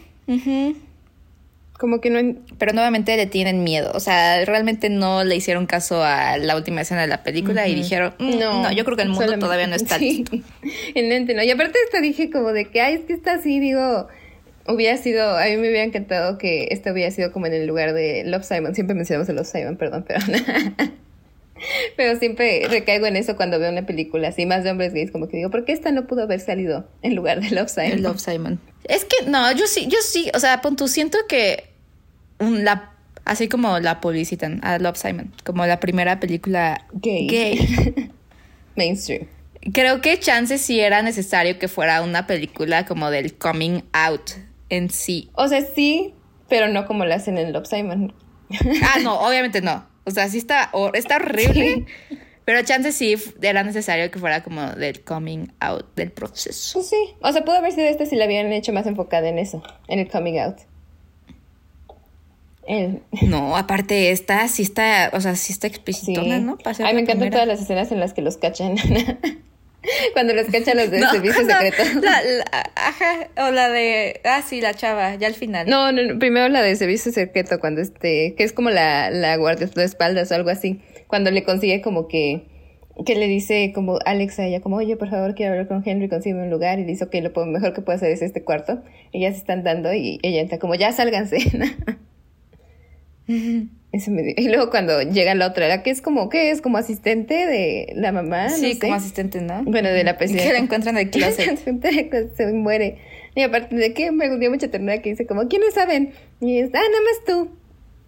Como que no. Pero nuevamente le tienen miedo. O sea, realmente no le hicieron caso a la última escena de la película y dijeron, mm, no, yo creo que el mundo todavía no está listo. En mente, ¿no? Y aparte te dije como de que, ay, es que está así, digo, Hubiera sido, a mí me hubiera encantado que esto hubiera sido como en el lugar de Love Simon. Siempre mencionamos a Love Simon, perdón, pero Pero siempre recaigo en eso cuando veo una película así, más de hombres gays, como que digo, ¿por qué esta no pudo haber salido en lugar de Love Simon? Love Simon. Es que no, yo sí, yo sí, o sea, pon siento que la, así como la publicitan a Love Simon, como la primera película gay. gay. Mainstream. Creo que chances sí era necesario que fuera una película como del coming out en sí. O sea, sí, pero no como lo hacen en Love Simon. Ah, no, obviamente no. O sea, sí está, está horrible. Pero chances sí era necesario que fuera como del coming out del proceso. Pues sí. O sea, pudo haber sido esta si la habían hecho más enfocada en eso, en el coming out. No, aparte esta sí está, o sea, sí está explícitona, ¿no? Ay, me encantan todas las escenas en las que los cachan. Cuando los cachan los de servicio secreto. ajá, o la de, ah, sí, la chava, ya al final. No, no, primero la de servicio secreto, cuando este, que es como la, la guardia de espaldas o algo así, cuando le consigue como que, que le dice como Alex a ella, como, oye, por favor, quiero hablar con Henry, consigue un lugar, y dice, ok, lo mejor que puedo hacer es este cuarto, y ya se están dando, y ella entra como, ya sálganse. Y luego cuando llega la otra, la que es como, ¿qué es? Como asistente de la mamá. Sí, como asistente, ¿no? Bueno, de la presidenta. Que la encuentran en el closet. se muere. Y aparte de que me dio mucha ternura que dice como, ¿quiénes saben? Y es, ah, nada más tú.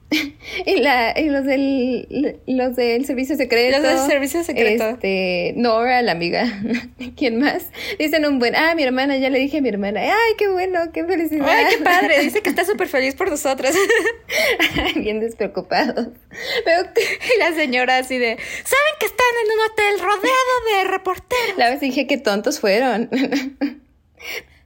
y, la, y los del los del servicio secreto. Los del servicio secreto. Este, Nora, la amiga. ¿Quién más? Dicen un buen, ah, mi hermana, ya le dije a mi hermana, ay, qué bueno, qué felicidad. Ay, qué padre, dice que está súper feliz por nosotras. Bien despreocupados. Pero la señora así de, ¿saben que están en un hotel rodeado de reporteros? La vez dije que tontos fueron.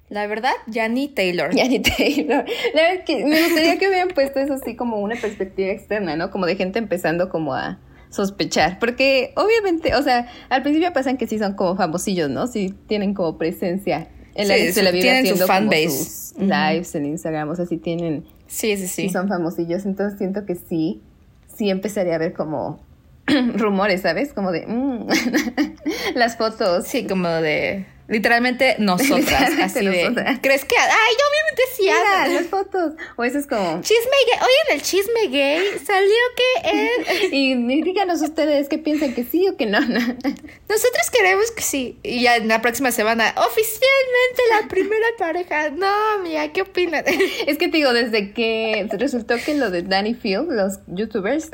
La verdad, Janny Taylor. Janny Taylor. La verdad que me gustaría que hubieran puesto eso así como una perspectiva externa, ¿no? Como de gente empezando como a sospechar. Porque obviamente, o sea, al principio pasan que sí son como famosillos, ¿no? Sí tienen como presencia. En la se la vive haciendo como sus lives en Instagram, o sea, sí tienen... Sí, sí, sí. Sí son famosillos, entonces siento que sí, sí empezaría a ver como rumores, ¿sabes? Como de... Mm, las fotos. Sí, como de Literalmente nosotras, así de. ¿Crees que.? Ay, obviamente sí. Mira, las fotos. O eso es como. Chisme gay. Oye, en el chisme gay salió que él. y díganos ustedes qué piensan que sí o que no, Nosotros queremos que sí. Y ya en la próxima semana, oficialmente la primera pareja. No, mía, ¿qué opinan? es que te digo, desde que resultó que lo de Danny Field, los youtubers,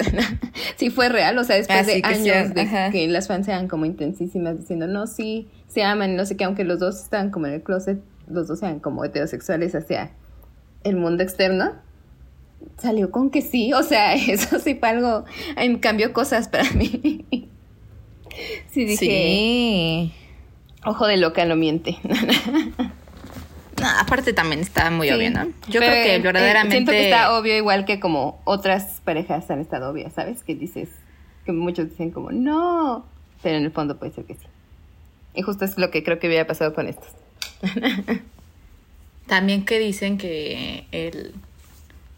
sí fue real. O sea, después ah, de años de que las fans sean como intensísimas diciendo, no, sí se aman, no sé qué, aunque los dos están como en el closet, los dos sean como heterosexuales hacia el mundo externo, salió con que sí, o sea, eso sí fue algo, cambió cosas para mí. sí, dije, sí. ojo de loca no miente. No, aparte también está muy obvio, ¿no? Yo creo que verdaderamente... siento que está obvio igual que como otras parejas han estado obvias, ¿sabes? Que dices, que muchos dicen como, no, pero en el fondo puede ser que sí. Y justo es lo que creo que hubiera pasado con estos. También que dicen que el,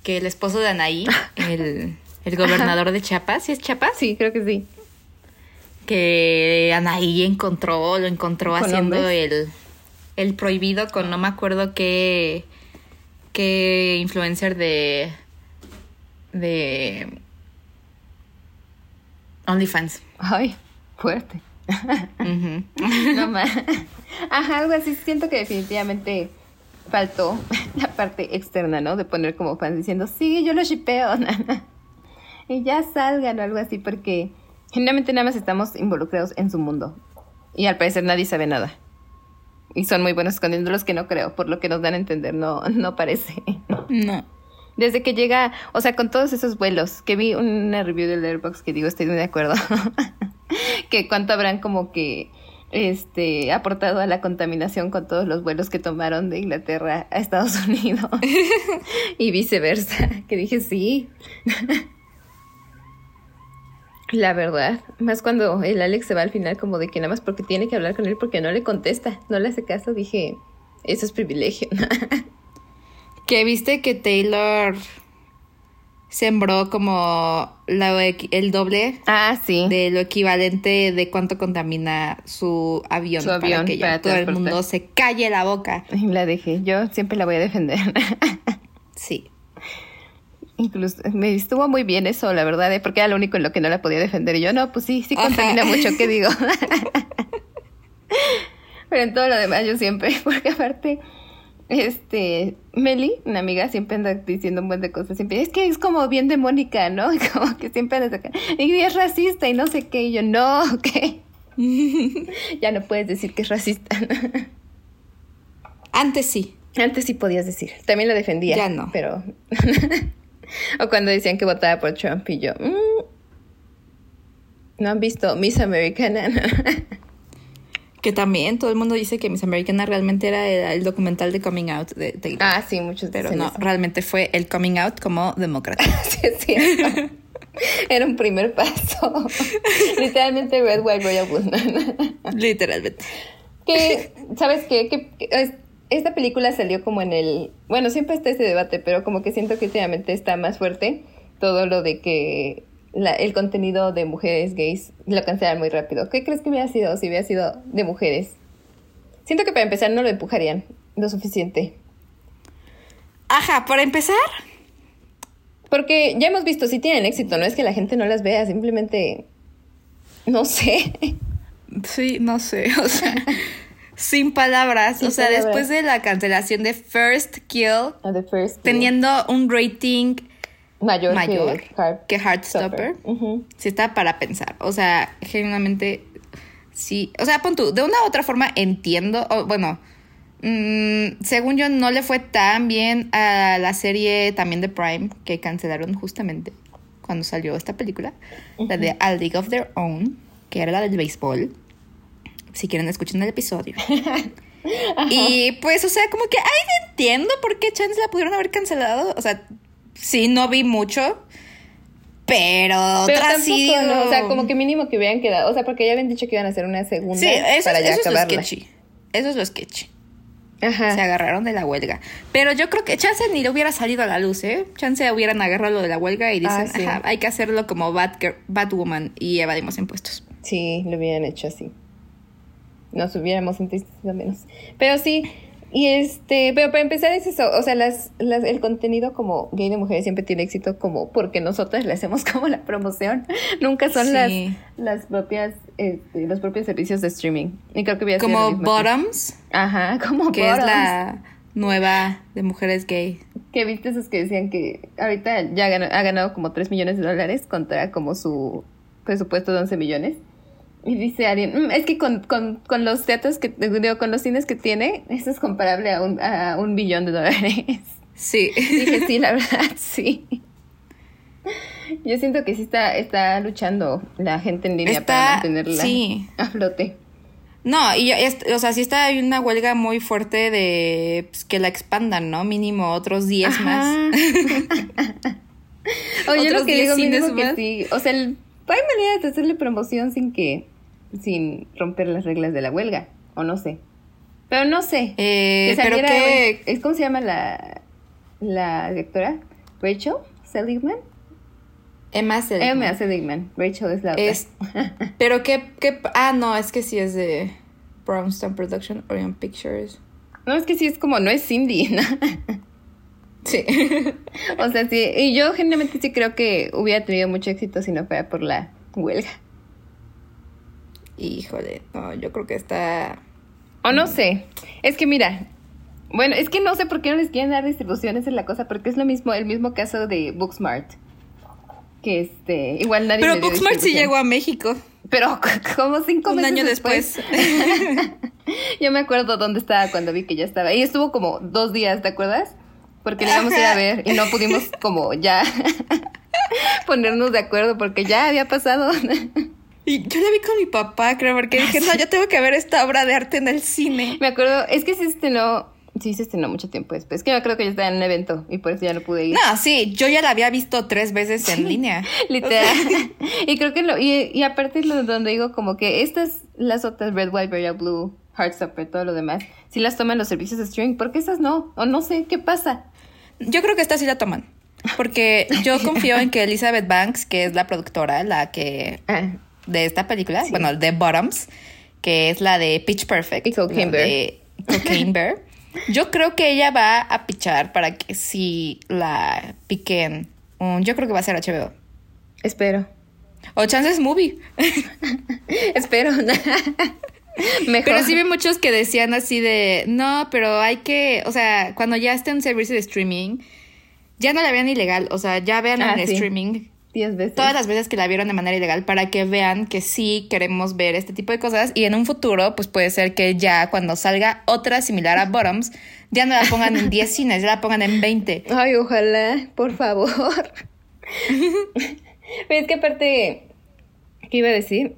que el esposo de Anaí, el, el gobernador de Chiapas, ¿sí es Chiapas? Sí, creo que sí. Que Anaí encontró, lo encontró haciendo el, el prohibido con no me acuerdo qué, qué influencer de, de OnlyFans. Ay, fuerte. No más. Ajá, algo así. Siento que definitivamente faltó la parte externa, ¿no? De poner como fans diciendo, sí, yo lo shipeo. y ya salgan o algo así, porque generalmente nada más estamos involucrados en su mundo. Y al parecer nadie sabe nada. Y son muy buenos escondiéndolos que no creo, por lo que nos dan a entender, no, no parece. No. Desde que llega, o sea, con todos esos vuelos, que vi una review del Airbox que digo, estoy muy de acuerdo, que cuánto habrán como que este aportado a la contaminación con todos los vuelos que tomaron de Inglaterra a Estados Unidos y viceversa, que dije sí. La verdad, más cuando el Alex se va al final como de que nada más porque tiene que hablar con él porque no le contesta, no le hace caso, dije, eso es privilegio. que viste que Taylor sembró como el doble ah, sí. de lo equivalente de cuánto contamina su avión, su avión para que todo el mundo se calle la boca. La dejé, yo siempre la voy a defender. sí. Incluso me estuvo muy bien eso, la verdad, ¿eh? porque era lo único en lo que no la podía defender. Y yo, no, pues sí, sí contamina mucho, ¿qué digo? Pero en todo lo demás yo siempre, porque aparte, este, Meli, una amiga, siempre anda diciendo un buen de cosas, siempre, es que es como bien de Mónica, ¿no? Como que siempre anda sacando, y es racista y no sé qué, y yo, no, ¿qué? ya no puedes decir que es racista. Antes sí. Antes sí podías decir. También lo defendía. Ya no. Pero o cuando decían que votaba por Trump y yo, mm, no han visto Miss Americana. Que también todo el mundo dice que Miss Americana realmente era el, documental de Coming Out de Taylor. Ah, sí, muchos Pero no, realmente fue el Coming Out como demócrata. sí, es cierto. Era un primer paso. Literalmente Red, White, Royal Blue. Literalmente. Que, ¿sabes qué? Que, esta película salió como en el... Bueno, siempre está ese debate, pero como que siento que últimamente está más fuerte todo lo de que el contenido de mujeres gays lo cancelan muy rápido. ¿Qué crees que hubiera sido si hubiera sido de mujeres? Siento que para empezar no lo empujarían lo suficiente. Ajá, para empezar. Porque ya hemos visto, si tienen éxito, no es que la gente no las vea, simplemente... No sé. Sí, no sé, o sea... sin palabras. o sea, después de la cancelación de First Kill, ah, teniendo un rating mayor, que, Heartstopper, sí está para pensar. O sea, genuinamente, sí. O sea, pon tú, de una u otra forma entiendo, bueno, mm, según yo no le fue tan bien a la serie también de Prime que cancelaron justamente cuando salió esta película, la de A League of Their Own, que era la del béisbol si quieren escuchen el episodio. y pues, o sea, como que, ay, entiendo por qué Chance la pudieron haber cancelado. O sea, sí, no vi mucho. Pero, pero sí. O sea, como que mínimo que hubieran quedado. O sea, porque ya habían dicho que iban a hacer una segunda sí, eso, para ya eso Es lo sketchy. Eso es lo sketchy. Ajá. Se agarraron de la huelga. Pero yo creo que Chance ni le hubiera salido a la luz, ¿eh? Chance hubieran agarrado lo de la huelga y dicen, ah, ajá, hay que hacerlo como Bad, Batwoman y evadimos impuestos. Sí, lo hubieran hecho así nos hubiéramos sentido menos. Pero sí, y este, pero para empezar es eso, o sea, las, las, el contenido como gay de mujeres siempre tiene éxito como porque nosotras le hacemos como la promoción, nunca son las, las propias, este, los propios servicios de streaming. Y creo que voy a Como Bottoms. Ajá, como que es la nueva de mujeres gay. Que viste esos que decían que ahorita ya ha ganado como 3 millones de dólares contra como su presupuesto de 11 millones Y dice alguien, mm, es que con, con, con, los teatros que, digo, con los cines que tiene, esto es comparable a un, a un billón de dólares. Sí. Dije, sí, la verdad, sí. Yo siento que sí está, está luchando la gente en línea para mantenerla a flote. No, y o sea, sí está hay una huelga muy fuerte de pues, que la expandan, ¿no? Mínimo otros 10 más. Oye, lo que digo mínimo que sí. O sea, hay maneras de hacerle promoción sin que sin romper las reglas de la huelga, o no sé. Pero no sé. Eh, pero que... Es, ¿Cómo se llama la, la directora? ¿Rachel Seligman? Emma Seligman. Emma Seligman. Rachel es la otra. pero qué, qué... Ah, no, es que sí es de Brownstone Production, Orion Pictures. No, es que sí es como, no es Cindy. ¿no? Sí. o sea, sí. Y yo generalmente sí creo que hubiera tenido mucho éxito si no fuera por la huelga. Híjole, no, yo creo que está. O no sé. Es que mira. Bueno, es que no sé por qué no les quieren dar distribuciones en la cosa, porque es lo mismo, el mismo caso de Booksmart. Que este, igual nadie. Pero Booksmart sí llegó a México. Pero como cinco Un meses año después. yo me acuerdo dónde estaba cuando vi que ya estaba. Y estuvo como dos días, ¿te acuerdas? Porque le íbamos a ir a ver y no pudimos como ya ponernos de acuerdo porque ya había pasado. Y yo la vi con mi papá, creo, porque dije, no, yo tengo que ver esta obra de arte en el cine. Me acuerdo, es que se estrenó, sí se estrenó mucho tiempo después. Es que yo creo que yo estaba en un evento y por eso ya no pude ir. No, sí, yo ya la había visto tres veces en línea. Literal. y creo que lo, y, y aparte lo donde digo como que estas, las otras Red, White, Red, Blue, Heartstopper, todo lo demás, si las toman los servicios de streaming, ¿por qué esas no? O no sé, ¿qué pasa? Yo creo que estas sí la toman. Porque yo confío en que Elizabeth Banks, que es la productora, la que ah de esta película, bueno, de Bottoms, que es la de Pitch Perfect. Y Cocaine Bear. Cocaine Bear. Yo creo que ella va a pichar para que si la piquen. yo creo que va a ser HBO. Espero. O Chances Movie. Espero. Mejor. Pero sí vi muchos que decían así de, no, pero hay que, o sea, cuando ya esté en servicio de streaming, ya no la vean ilegal, o sea, ya vean ah, en streaming Todas las veces que la vieron de manera ilegal para que vean que sí queremos ver este tipo de cosas y en un futuro pues puede ser que ya cuando salga otra similar a Bottoms ya no la pongan en 10 cines, ya la pongan en 20. Ay, ojalá, por favor. Pero es que aparte, ¿qué iba a decir?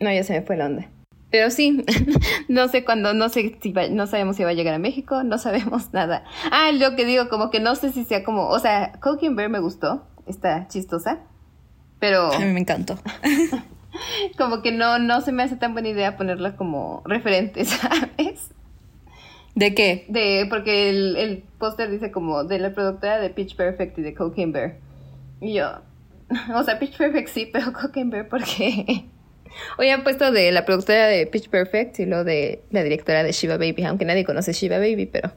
No, ya se me fue la onda. Pero sí, no sé cuándo, no sé si no sabemos si va a llegar a México, no sabemos nada. Ah, lo que digo, como que no sé si sea como, o sea, Coke Bear me gustó, está chistosa, pero... A mí me encantó. como que no, no se me hace tan buena idea ponerla como referente, ¿sabes? ¿De qué? De, porque el, el póster dice como de la productora de Pitch Perfect y de Cocaine Bear. Y yo, o sea, Pitch Perfect sí, pero Cocaine Bear porque... Hoy han puesto de la productora de Pitch Perfect y lo de la directora de Shiva Baby, aunque nadie conoce Shiva Baby, pero...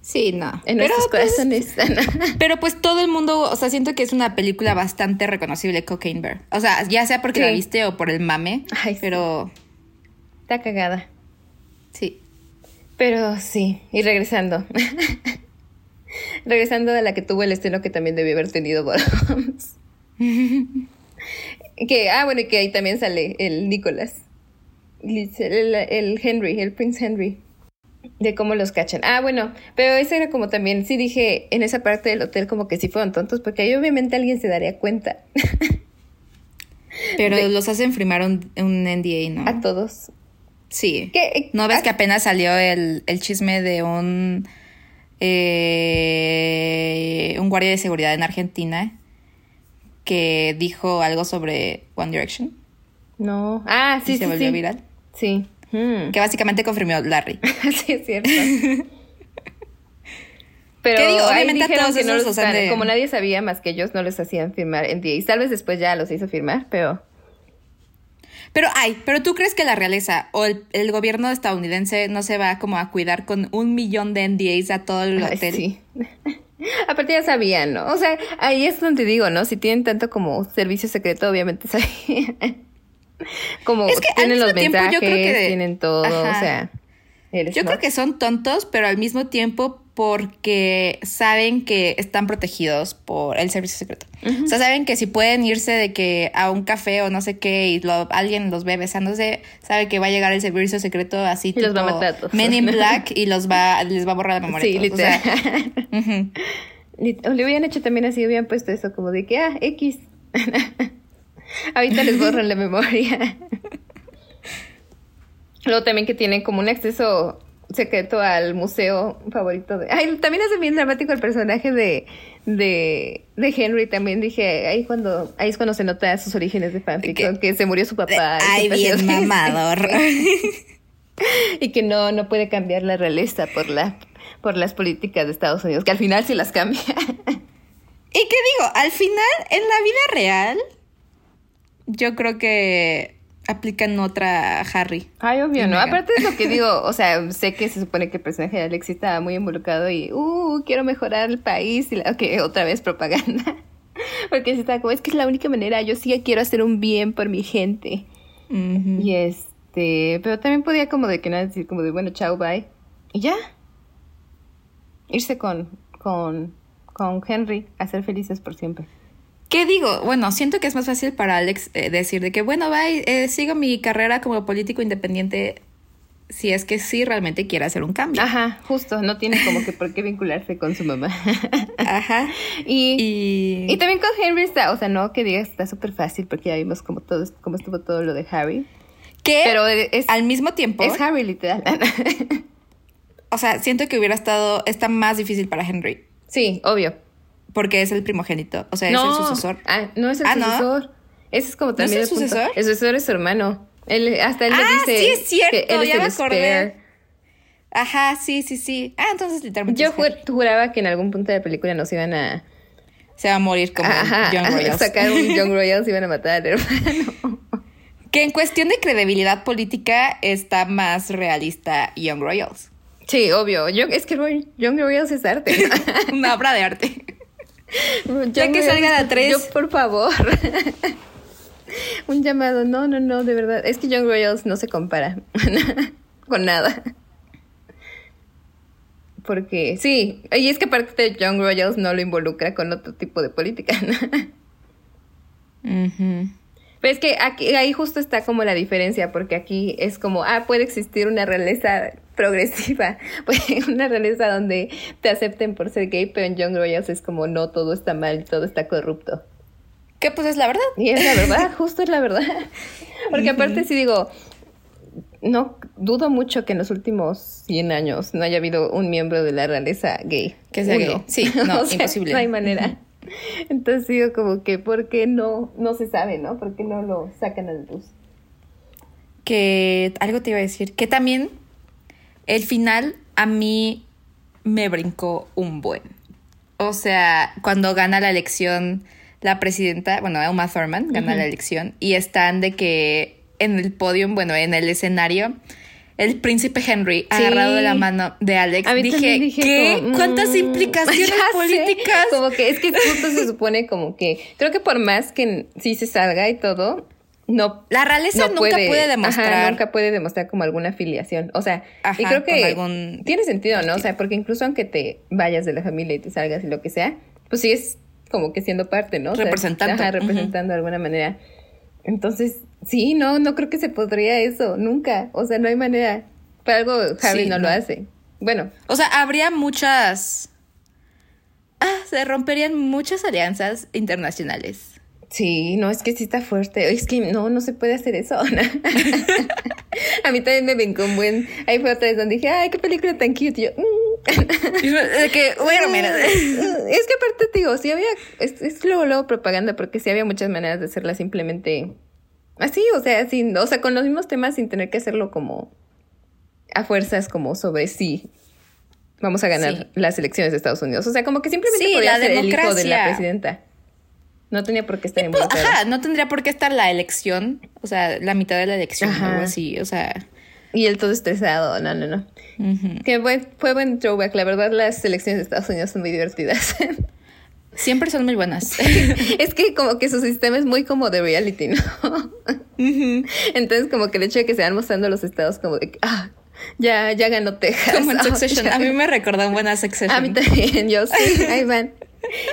Sí, no. En pero, nuestros pues, corazones. pero pues todo el mundo, o sea, siento que es una película bastante reconocible, Cocaine Bear. O sea, ya sea porque la viste o por el mame, Ay, pero... Está cagada. Sí. Pero sí, y regresando. regresando a la que tuvo el estreno que también debió haber tenido Bottoms. que, ah, bueno, y que ahí también sale el Nicolás. El, el Henry, el Prince Henry. De cómo los cachan. Ah, bueno, pero eso era como también, sí dije, en esa parte del hotel como que sí fueron tontos, porque ahí obviamente alguien se daría cuenta. pero los hacen firmar un, NDA, ¿no? A todos. Sí. ¿No ves que apenas salió el, chisme de un, eh, un guardia de seguridad en Argentina que dijo algo sobre One Direction? No. Ah, sí, y se volvió viral. Sí. Que básicamente confirmó Larry. sí, es cierto. Pero digo? Obviamente todos que no los como nadie sabía más que ellos, no les hacían firmar en y Tal vez después ya los hizo firmar, pero... Pero ay, pero tú crees que la realeza o el, gobierno estadounidense no se va como a cuidar con un millón de NDAs a todo el hotel. sí. Aparte ya sabían, ¿no? O sea, ahí es donde digo, ¿no? Si tienen tanto como servicio secreto, obviamente sabían. Como tienen los mensajes, tienen todo, o sea. Yo creo que son tontos, pero al mismo tiempo porque saben que están protegidos por el servicio secreto. O sea, saben que si pueden irse de que a un café o no sé qué y alguien los ve besándose, sabe que va a llegar el servicio secreto así y tipo los va a matar Men in Black y los va les va a borrar la memoria. Sí, literal. Le hubieran hecho también así, hubieran puesto eso como de que, ah, X. Ahorita les borran la memoria. Luego también que tienen como un acceso secreto al museo favorito de... Ay, también hace bien dramático el personaje de, de, de Henry. También dije, ahí cuando ahí es cuando se nota sus orígenes de fanfic, que, se murió su papá. Ay, bien mamador. y que no, no puede cambiar la realeza por la por las políticas de Estados Unidos, que al final sí las cambia. y que digo, al final, en la vida real, yo creo que aplican otra Harry. Ay, obvio, ¿no? Aparte es lo que digo, o sea, sé que se supone que el personaje de Alex está muy involucrado y, uh, quiero mejorar el país y, la, ok, otra vez propaganda. Porque si está como, es que es la única manera, yo sí quiero hacer un bien por mi gente. Y este, pero también podía como de que nada decir como de, bueno, chao, bye. Y ya. Irse con, con, con Henry a ser felices por siempre. ¿Qué digo? Bueno, siento que es más fácil para Alex eh, decir de que, bueno, va, eh, sigo mi carrera como político independiente si es que sí realmente quiere hacer un cambio. Ajá, justo, no tiene como que por qué vincularse con su mamá. Ajá. Y, y, también con Henry está, o sea, no que digas está súper fácil porque ya vimos como todo, cómo estuvo todo lo de Harry. Que pero es, al mismo tiempo es Harry literal. o sea, siento que hubiera estado, está más difícil para Henry. Sí, obvio porque es el primogénito, o sea, es el sucesor. Ah, no es el ah, sucesor. Ese es como también ¿No es el, sucesor. El sucesor es su hermano. Él, hasta él le ah, dice sí, es cierto, que él ya es el Ajá, sí, sí, sí. Ah, entonces literalmente. Yo juraba que en algún punto de la película nos iban a. Se va a morir como Young Royals. sacar un Young Royals y iban a matar al hermano. Que en cuestión de credibilidad política está más realista Young Royals. Sí, obvio. Yo, es que Young Royals es arte. Una obra de arte ya que salga la 3. Yo, por favor. Un llamado. No, no, no, de verdad. Es que Young Royals no se compara con nada. Porque, sí, y es que aparte de Young Royals no lo involucra con otro tipo de política. Pero es que aquí, ahí justo está como la diferencia, porque aquí es como, ah, puede existir una realeza progresiva, pues una realeza donde te acepten por ser gay, pero en Young Royals es como no, todo está mal, todo está corrupto. Que pues es la verdad. Y es la verdad, justo es la verdad. Porque aparte si digo, no dudo mucho que en los últimos 100 años no haya habido un miembro de la realeza gay. Que sea gay. Sí, no, imposible. No hay manera. Entonces digo como que, ¿por qué no, no se sabe, no? ¿Por qué no lo sacan a la luz? Que algo te iba a decir, que también el final a mí me brincó un buen. O sea, cuando gana la elección la presidenta, bueno, Uma Thurman gana la elección y están de que en el podio, bueno, en el escenario, el príncipe Henry agarrado de la mano de Alex. dije, ¿qué? ¿Cuántas mm, implicaciones políticas? Como que es que justo se supone como que, creo que por más que sí se salga y todo, no. La realeza nunca puede, demostrar. nunca puede demostrar como alguna afiliación. O sea, y creo que tiene sentido, ¿no? O sea, porque incluso aunque te vayas de la familia y te salgas y lo que sea, pues sigues como que siendo parte, ¿no? representando. representando de alguna manera. Entonces, sí, no, no creo que se podría eso, nunca. O sea, no hay manera. Para algo Javi no, lo hace. Bueno. O sea, habría muchas. Ah, se romperían muchas alianzas internacionales. Sí, no, es que sí está fuerte. Es que no, no se puede hacer eso. a mí también me brincó un buen. Ahí fue otra vez donde dije, ay, qué película tan cute. yo, mm". que, bueno, mira. es que aparte, digo, sí había. Es, es luego, luego propaganda, porque sí había muchas maneras de hacerla simplemente así, o sea, sin, o sea, con los mismos temas sin tener que hacerlo como a fuerzas, como sobre sí. Vamos a ganar las elecciones de Estados Unidos. O sea, como que simplemente podía ser el hijo de la presidenta. No tenía por qué estar pues, involucrado. Ajá, no tendría por qué estar la elección, o sea, la mitad de la elección o algo así, o sea. Y él todo estresado, no, no, no. Que fue, fue buen throwback, la verdad las elecciones de Estados Unidos son muy divertidas. Siempre son muy buenas. es que como que su sistema es muy como de reality, ¿no? Entonces como que el hecho de que se van mostrando los estados como de, ah, Ya, ya ganó Texas. Como en Succession. A mí me recordó un buena Succession. A mí también, yo sí. Ahí van.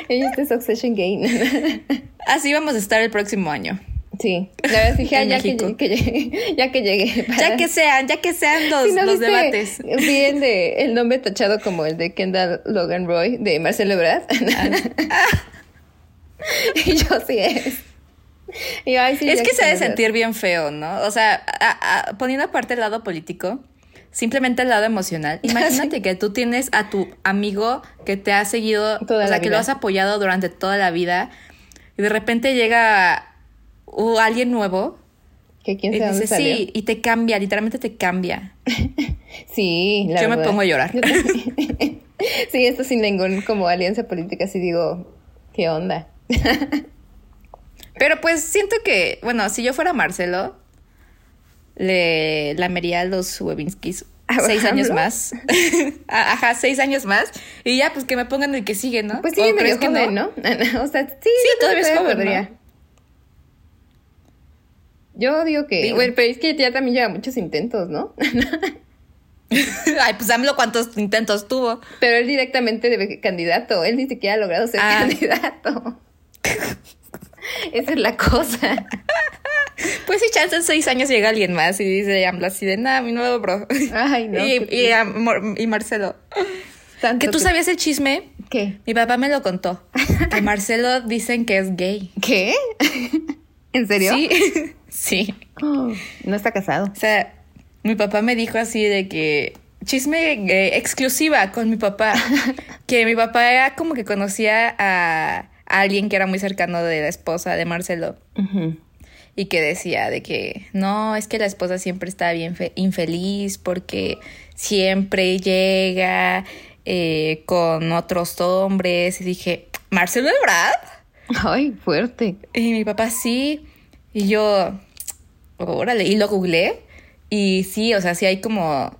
Está Succession Gain. Así vamos a estar el próximo año. Sí, la verdad dije, ya, que, llegué, ya que llegué. Ya que sean, ya que sean los, los debates. Vi el, de, el nombre tachado como el de Kendall Logan Roy de Marcelo Ebrard. Ah. y yo sí es. es que se ha de sentir bien feo, ¿no? O sea, poniendo aparte el lado político, simplemente el lado emocional. Imagínate que tú tienes a tu amigo que te ha seguido, o sea, que lo has apoyado durante toda la vida, y de repente llega o alguien nuevo. Que quién sabe dice, sí, y te cambia, literalmente te cambia. sí, la Yo me pongo a llorar. sí, esto sin ningún como alianza política, sí digo, ¿qué onda? Pero pues siento que, bueno, si yo fuera Marcelo, le lamería a los Webinskis seis años más. Ajá, seis años más. Y ya, pues que me pongan el que sigue, ¿no? Pues sí, medio joven, ¿no? o sea, sí, sí todavía es joven, yo digo que, bueno, pero es que ya también lleva muchos intentos, ¿no? Ay, pues dámelo cuántos intentos tuvo. Pero él directamente debe candidato, él ni siquiera ha logrado ser ah. candidato. Esa es la cosa. Pues si chance en seis años llega alguien más y dice así de nada, mi nuevo bro. Ay, no. Y, Marcelo. ¿Que tú sabías el chisme? ¿Qué? Mi papá me lo contó. Que Marcelo dicen que es gay. ¿Qué? ¿En serio? Sí. Sí. no está casado. O sea, mi papá me dijo así de que chisme eh, exclusiva con mi papá, que mi papá era como que conocía a, alguien que era muy cercano de la esposa de Marcelo. Y que decía de que no, es que la esposa siempre está bien infeliz porque siempre llega eh, con otros hombres. Y dije, ¿Marcelo Ebrard? Ay, fuerte. Y mi papá sí. Y yo, órale, y lo googleé. Y sí, o sea, sí hay como,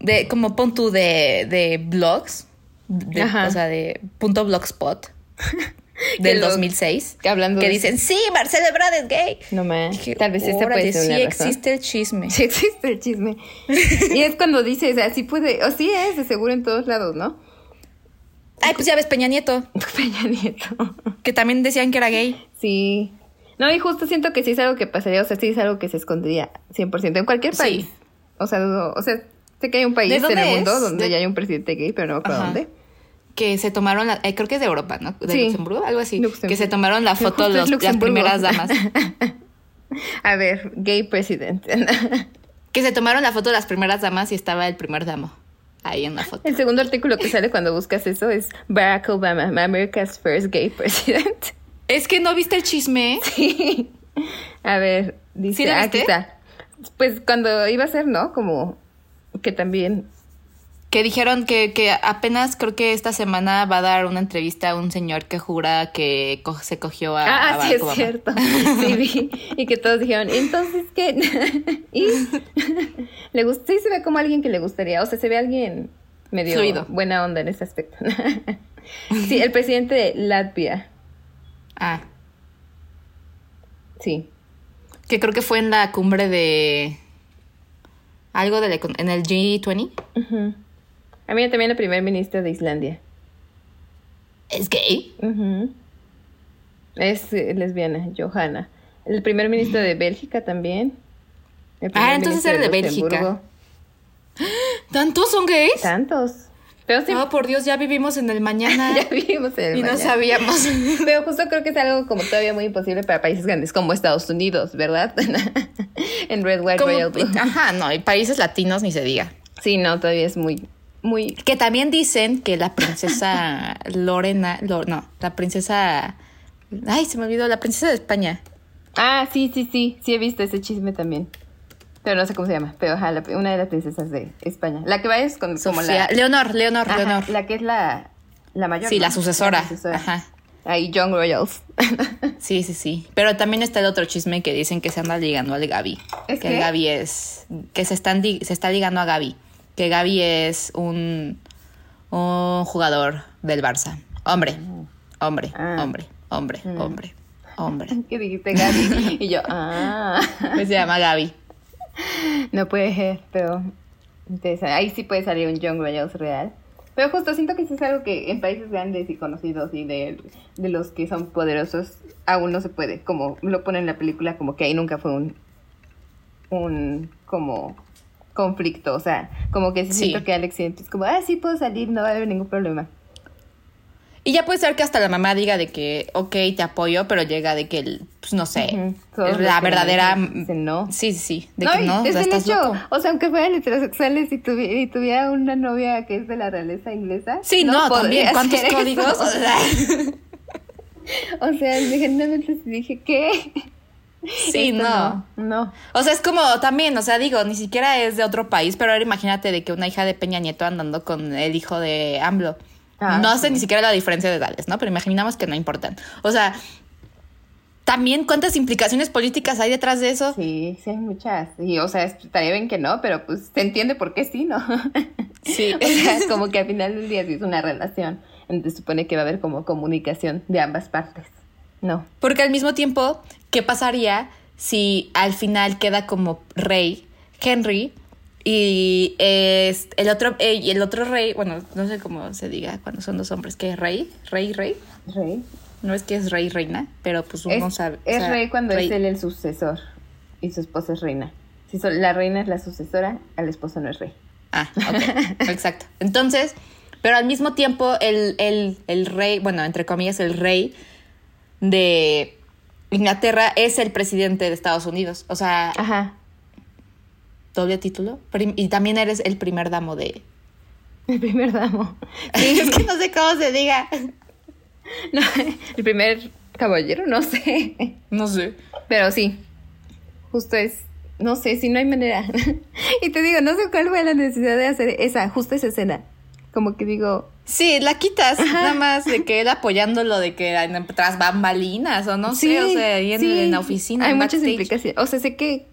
de, como pon tú de, de blogs, o sea, de punto blogspot. del 2006 que, hablando que dicen sí Marcelo Ebrard es gay no me tal vez este puede ser sí existe el chisme sí existe el chisme y es cuando dices así puede o sí es de seguro en todos lados no ay pues ya ves Peña Nieto Peña Nieto que también decían que era gay sí no, y justo siento que sí es algo que pasaría, o sea, sí es algo que se escondería 100% en cualquier país. O sea, o sea, sé que hay un país en el mundo donde ya hay un presidente gay, pero no para dónde. Que se tomaron, la, eh, creo que es de Europa, ¿no? De Luxemburgo, algo así. Que se tomaron la foto los, las primeras damas. A ver, gay president. que se tomaron la foto de las primeras damas y estaba el primer damo ahí en la foto. El segundo artículo que sale cuando buscas eso es Barack Obama, America's first gay president. Es que no viste el chisme. Sí. A ver, dice, ¿Sí aquí está. Pues cuando iba a ser, ¿no? Como que también. Que dijeron que, que apenas creo que esta semana va a dar una entrevista a un señor que jura que se cogió a. Ah, sí, es cierto. Sí, vi. Y que todos dijeron, entonces, ¿qué? y le gusta, sí se ve como alguien que le gustaría. O sea, se ve alguien medio buena onda en ese aspecto. sí, el presidente de Latvia. Ah. Sí. Que creo que fue en la cumbre de. Algo de en el G20. A mí también la primer ministra de Islandia. ¿Es gay? Es eh, lesbiana, Johanna. El primer ministro de Bélgica también. ah, entonces era de, de Bélgica. ¿Tantos son gays? Tantos. Pero sí, por Dios, ya vivimos en el mañana. ya vivimos en el y mañana. Y no sabíamos. Pero justo creo que es algo como todavía muy imposible para países grandes como Estados Unidos, ¿verdad? en Red, White, Royal Blue. Ajá, no, y países latinos ni se diga. Sí, no, todavía es muy, muy... Que también dicen que la princesa Lorena, no, la princesa... Ay, se me olvidó, la princesa de España. Ah, sí, sí, sí, sí he visto ese chisme también. Pero no sé cómo se llama, pero ajá, una de las princesas de España. La que va es con, como la... Leonor, Leonor, Leonor. La que es la, la mayor. Sí, la, sucesora. Ajá. Ahí, Young Royals. sí, sí, sí. Pero también está el otro chisme que dicen que se anda ligando al Gaby. ¿Es que, Gaby es... Que se, están, se está ligando a Gaby. Que Gaby es un, un jugador del Barça. Hombre, hombre, ah. hombre, hombre, mm. hombre, hombre. ¿Qué dijiste, Gaby? y yo, ah. Pues se llama Gaby. No puede ser, pero ahí sí puede salir un Young Royals real. Pero justo siento que eso es algo que en países grandes y conocidos y de, de los que son poderosos aún no se puede. Como lo pone en la película, como que ahí nunca fue un, un como conflicto. O sea, como que siento que Alex es como, ah, sí puedo salir, no va a haber ningún problema. Y ya puede ser que hasta la mamá diga de que, ok, te apoyo, pero llega de que, pues no sé, la verdadera... no. Sí, sí, de que no, es hecho, o sea, aunque fueran heterosexuales y, y, tuviera una novia que es de la realeza inglesa. Sí, no, también, ¿cuántos códigos? O sea, o sea genuinamente dije, ¿qué? Sí, no. no. O sea, es como también, o sea, digo, ni siquiera es de otro país, pero ahora imagínate de que una hija de Peña Nieto andando con el hijo de AMLO. Ah, no sé ni siquiera la diferencia de edades, ¿no? Pero imaginamos que no importan. O sea, también cuántas implicaciones políticas hay detrás de eso. Sí, sí hay muchas. Y, o sea, estaría bien que no, pero pues se entiende por qué sí, ¿no? Sí. o sea, como que al final del día sí es una relación. Entonces supone que va a haber como comunicación de ambas partes. No. Porque al mismo tiempo, ¿qué pasaría si al final queda como rey Henry y es el otro, eh, y el otro rey, bueno, no sé cómo se diga cuando son dos hombres, que es rey, rey, rey. Rey. No es que es rey, reina, pero pues uno sabe. Es rey cuando es él el sucesor y su esposa es reina. Si la reina es la sucesora, el esposo no es rey. Ah, ok, exacto. Entonces, pero al mismo tiempo el, el, el rey, bueno, entre comillas, el rey de Inglaterra es el presidente de Estados Unidos. O sea, Ajá doble título. y también eres el primer damo de... El primer damo. Sí, es que no sé cómo se diga. No, el primer caballero, no sé. No sé. Pero sí, justo es, no sé, si no hay manera. y te digo, no sé cuál fue la necesidad de hacer esa, justo esa escena. Como que digo... Sí, la quitas, nada más de que él apoyándolo de que tras bambalinas o no sé, o sea, ahí en, la oficina. Hay muchas implicaciones. O sea, sé que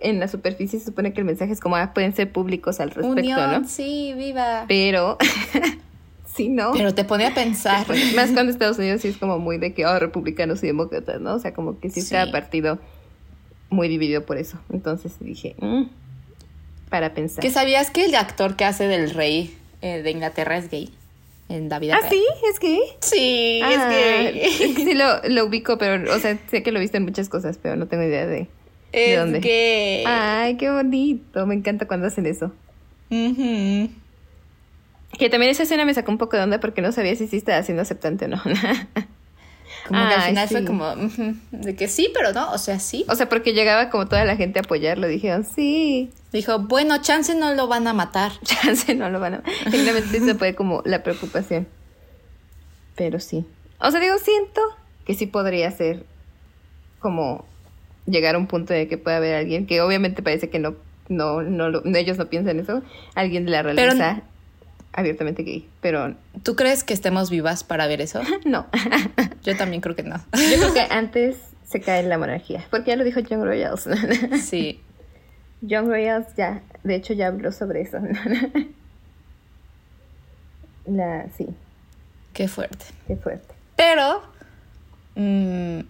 en la superficie se supone que el mensaje es como, ah, pueden ser públicos al respecto, ¿no? Sí, viva. Pero, sí, ¿no? Pero te pone a pensar. Más cuando Estados Unidos sí es como muy de que, oh, republicanos y demócratas, ¿no? O sea, como que sí, está partido muy dividido por eso. Entonces dije, mm, para pensar. ¿Que sabías que el actor que hace del rey eh, de Inglaterra es gay? En David ¿Ah, sí? ¿Es gay? Sí, es ah, gay. sí lo, lo ubico, pero, o sea, sé que lo he visto en muchas cosas, pero no tengo idea de es que... Ay, qué bonito. Me encanta cuando hacen eso. Que también esa escena me sacó un poco de onda porque no sabía si sí estaba siendo aceptante o no. como que al final fue como de que sí, pero no, o sea, sí. O sea, porque llegaba como toda la gente a apoyarlo, dijeron, sí. Dijo, bueno, chance no lo van a matar. Chance no lo van a matar. Simplemente se fue como la preocupación. Pero sí. O sea, digo, siento que sí podría ser como llegar a un punto de que pueda haber alguien que obviamente parece que no, no, no, ellos no piensan eso, alguien de la realeza abiertamente gay, pero... ¿Tú crees que estemos vivas para ver eso? no. Yo también creo que no. Yo creo que antes se cae la monarquía, porque ya lo dijo John Royals. sí. John Royals ya, de hecho ya habló sobre eso. la, sí. Qué fuerte. Qué fuerte. Pero... Mmm,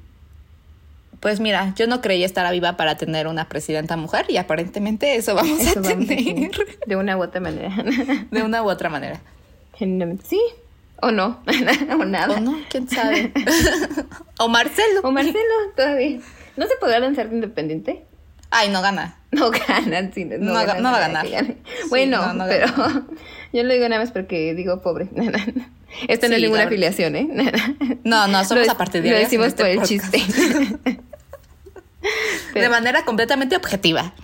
pues mira, yo no creía estar viva para tener una presidenta mujer y aparentemente eso vamos a tener. de una u otra manera. de una u otra manera. Sí, o no, o nada. O no, quién sabe. o Marcelo. O Marcelo, todavía. ¿No se podrá lanzar de independiente? Ay, no gana. No gana, sí, no, no, va a ganar. bueno, pero yo lo digo nada más porque digo pobre. Esto no es ninguna afiliación, ¿eh? no, no, somos a partir de Lo decimos por el chiste. De manera completamente objetiva.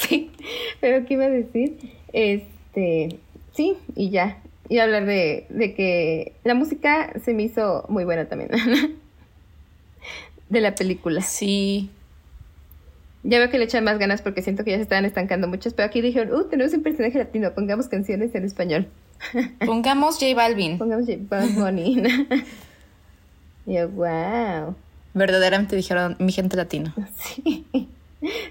sí, pero ¿qué iba a decir? Este, sí, y ya. Iba a hablar de, de que la música se me hizo muy buena también. de la película. Sí. Ya veo que le echan más ganas porque siento que ya se estaban estancando muchos, pero aquí dijeron, uh, tenemos un personaje latino, pongamos canciones en español. Pongamos J Balvin. Pongamos J Balvin. yo, wow. Verdaderamente dijeron mi gente latino. Sí.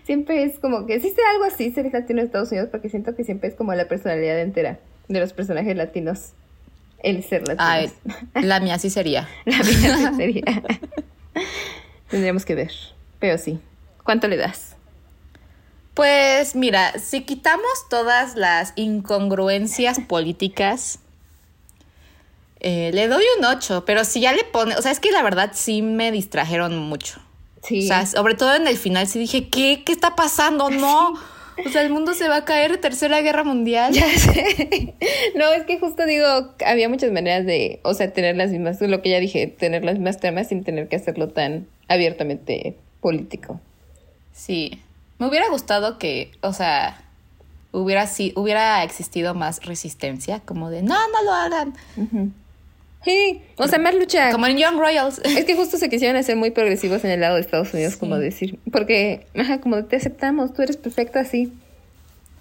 Siempre es como que sé algo así ser latino en Estados Unidos porque siento que siempre es como la personalidad entera de los personajes latinos. El ser latino. la mía sí sería. la mía sí sería. Tendríamos que ver. Pero sí. ¿Cuánto le das? Pues mira, si quitamos todas las incongruencias políticas, eh, le doy un 8, pero si ya le pone, o sea, es que la verdad sí me distrajeron mucho. Sí. O sea, sobre todo en el final sí dije, ¿qué? ¿Qué está pasando? No. O sea, el mundo se va a caer, tercera guerra mundial. Ya sé. No, es que justo digo, había muchas maneras de, o sea, tener las mismas, lo que ya dije, tener las mismas temas sin tener que hacerlo tan abiertamente político. Sí. Me hubiera gustado que, o sea, hubiera, si, hubiera existido más resistencia, como de, no, no lo hagan. Sí, o sea, más lucha. Como en Young Royals. Es que justo se quisieron hacer muy progresivos en el lado de Estados Unidos, como decir. Porque, ajá, como te aceptamos, tú eres perfecto así.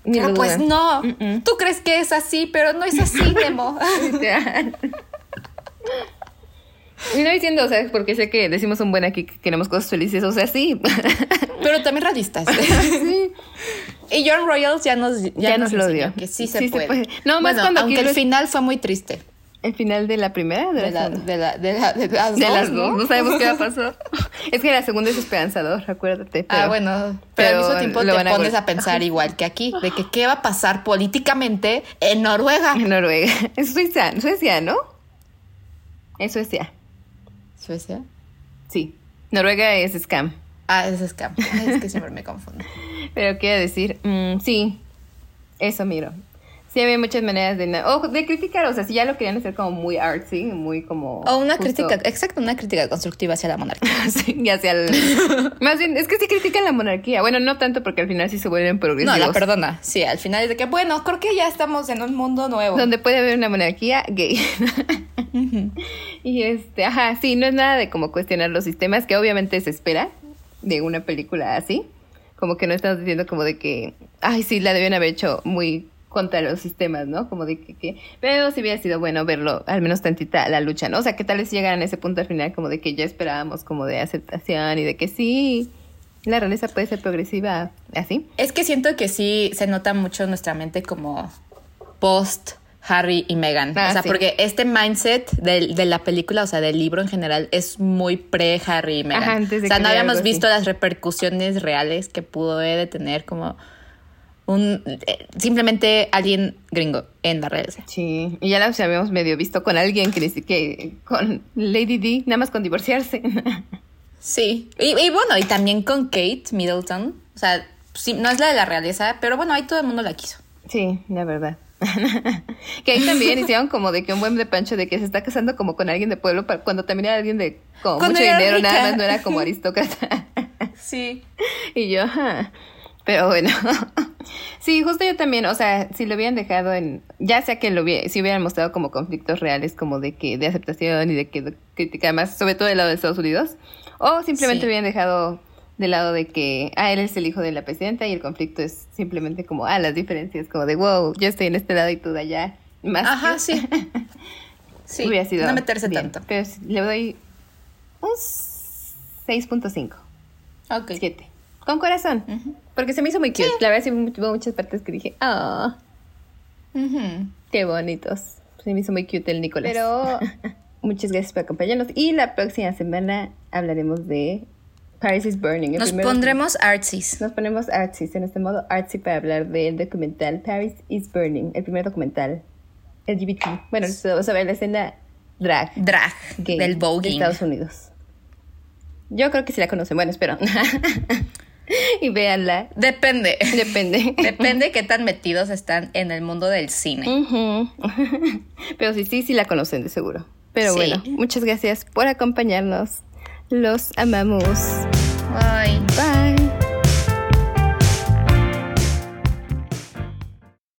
pero pues no. Tú crees que es así, pero no es así, Nemo. Y no diciendo, o sea, porque sé que decimos un buen aquí que queremos cosas felices, o sea, sí. Pero también realistas. sí. Y John Royals ya nos, ya, nos, lo dio. Que sí, se, puede. No, más cuando aunque el final fue muy triste. ¿El final de la primera? De, la, de, la, de, la, de, las, dos, ¿no? sabemos qué va a pasar. es que la segunda es esperanzador, acuérdate. ah, bueno. Pero, al mismo tiempo te pones a, pensar igual que aquí, de que qué va a pasar políticamente en Noruega. En Noruega. Es Suiza, Suecia, ¿no? Es Suecia. ¿Suecia? Sí. Noruega es scam. Ah, es scam. Es que siempre me confundo. Pero quiero decir, mm, sí, eso miro. Sí, había muchas maneras de, o de criticar, o sea, si ya lo querían hacer como muy artsy, muy como... O una crítica, exacto, una crítica constructiva hacia la monarquía. sí, y hacia el... Más bien, es que sí critican la monarquía. Bueno, no tanto porque al final sí se vuelven progresivos. No, la perdona. Sí, al final es de que, bueno, creo que ya estamos en un mundo nuevo. Donde puede haber una monarquía gay. Y este, ajá, sí, no es nada de como cuestionar los sistemas, que obviamente se espera de una película así. Como que no estamos diciendo como de que, ay, sí, la debían haber hecho muy contra los sistemas, ¿no? Como de que, que, pero sí hubiera sido bueno verlo, al menos tantita la lucha, ¿no? O sea, que tal vez llegaran a ese punto al final como de que ya esperábamos como de aceptación y de que sí, la realeza puede ser progresiva, así. Es que siento que sí se nota mucho en nuestra mente como post Harry y Meghan. Ah, o sea, porque este mindset de, de, la película, o sea, del libro en general, es muy pre-Harry y Meghan. o sea, no habíamos visto las repercusiones reales que pudo de tener como un eh, simplemente alguien gringo en la red. Sí, y ya la habíamos medio visto con alguien que, que con Lady D, nada más con divorciarse. sí, y, y, bueno, y también con Kate Middleton. O sea, sí, no es la de la realeza, pero bueno, ahí todo el mundo la quiso. Sí, la verdad. que ahí también hicieron como de que un buen de pancho de que se está casando como con alguien de pueblo, cuando también era alguien de con mucho dinero, nada más no era como aristócrata. sí. Y yo, pero bueno. sí, justo yo también, o sea, si lo hubieran dejado en, ya sea que lo hubiera, si hubieran mostrado como conflictos reales, como de que, de aceptación y de que crítica más, sobre todo del lado de Estados Unidos, o simplemente hubieran dejado del lado de que, ah, él es el hijo de la presidenta y el conflicto es simplemente como, ah, las diferencias, como de, wow, yo estoy en este lado y tú de allá. Más Ajá, sí. sí, hubiera sido no meterse tanto. Pero le doy un 6.5. Ok. 7. Con corazón. Porque se me hizo muy cute. La verdad, sí hubo muchas partes que dije, ah, qué bonitos. Se me hizo muy cute el Nicolás. Pero muchas gracias por acompañarnos. Y la próxima semana hablaremos de Paris is Burning. Nos pondremos artsies. Nos ponemos artsies en este modo artsy para hablar del documental Paris is Burning, el primer documental LGBT. Bueno, vamos a ver la escena drag. Drag del Vogue. De Estados Unidos. Yo creo que sí la conocen. Bueno, espero. y véanla. Depende. Depende. Depende qué tan metidos están en el mundo del cine. Pero sí, sí, sí la conocen de seguro. Pero bueno, muchas gracias por acompañarnos. Los amamos. Bye. Bye.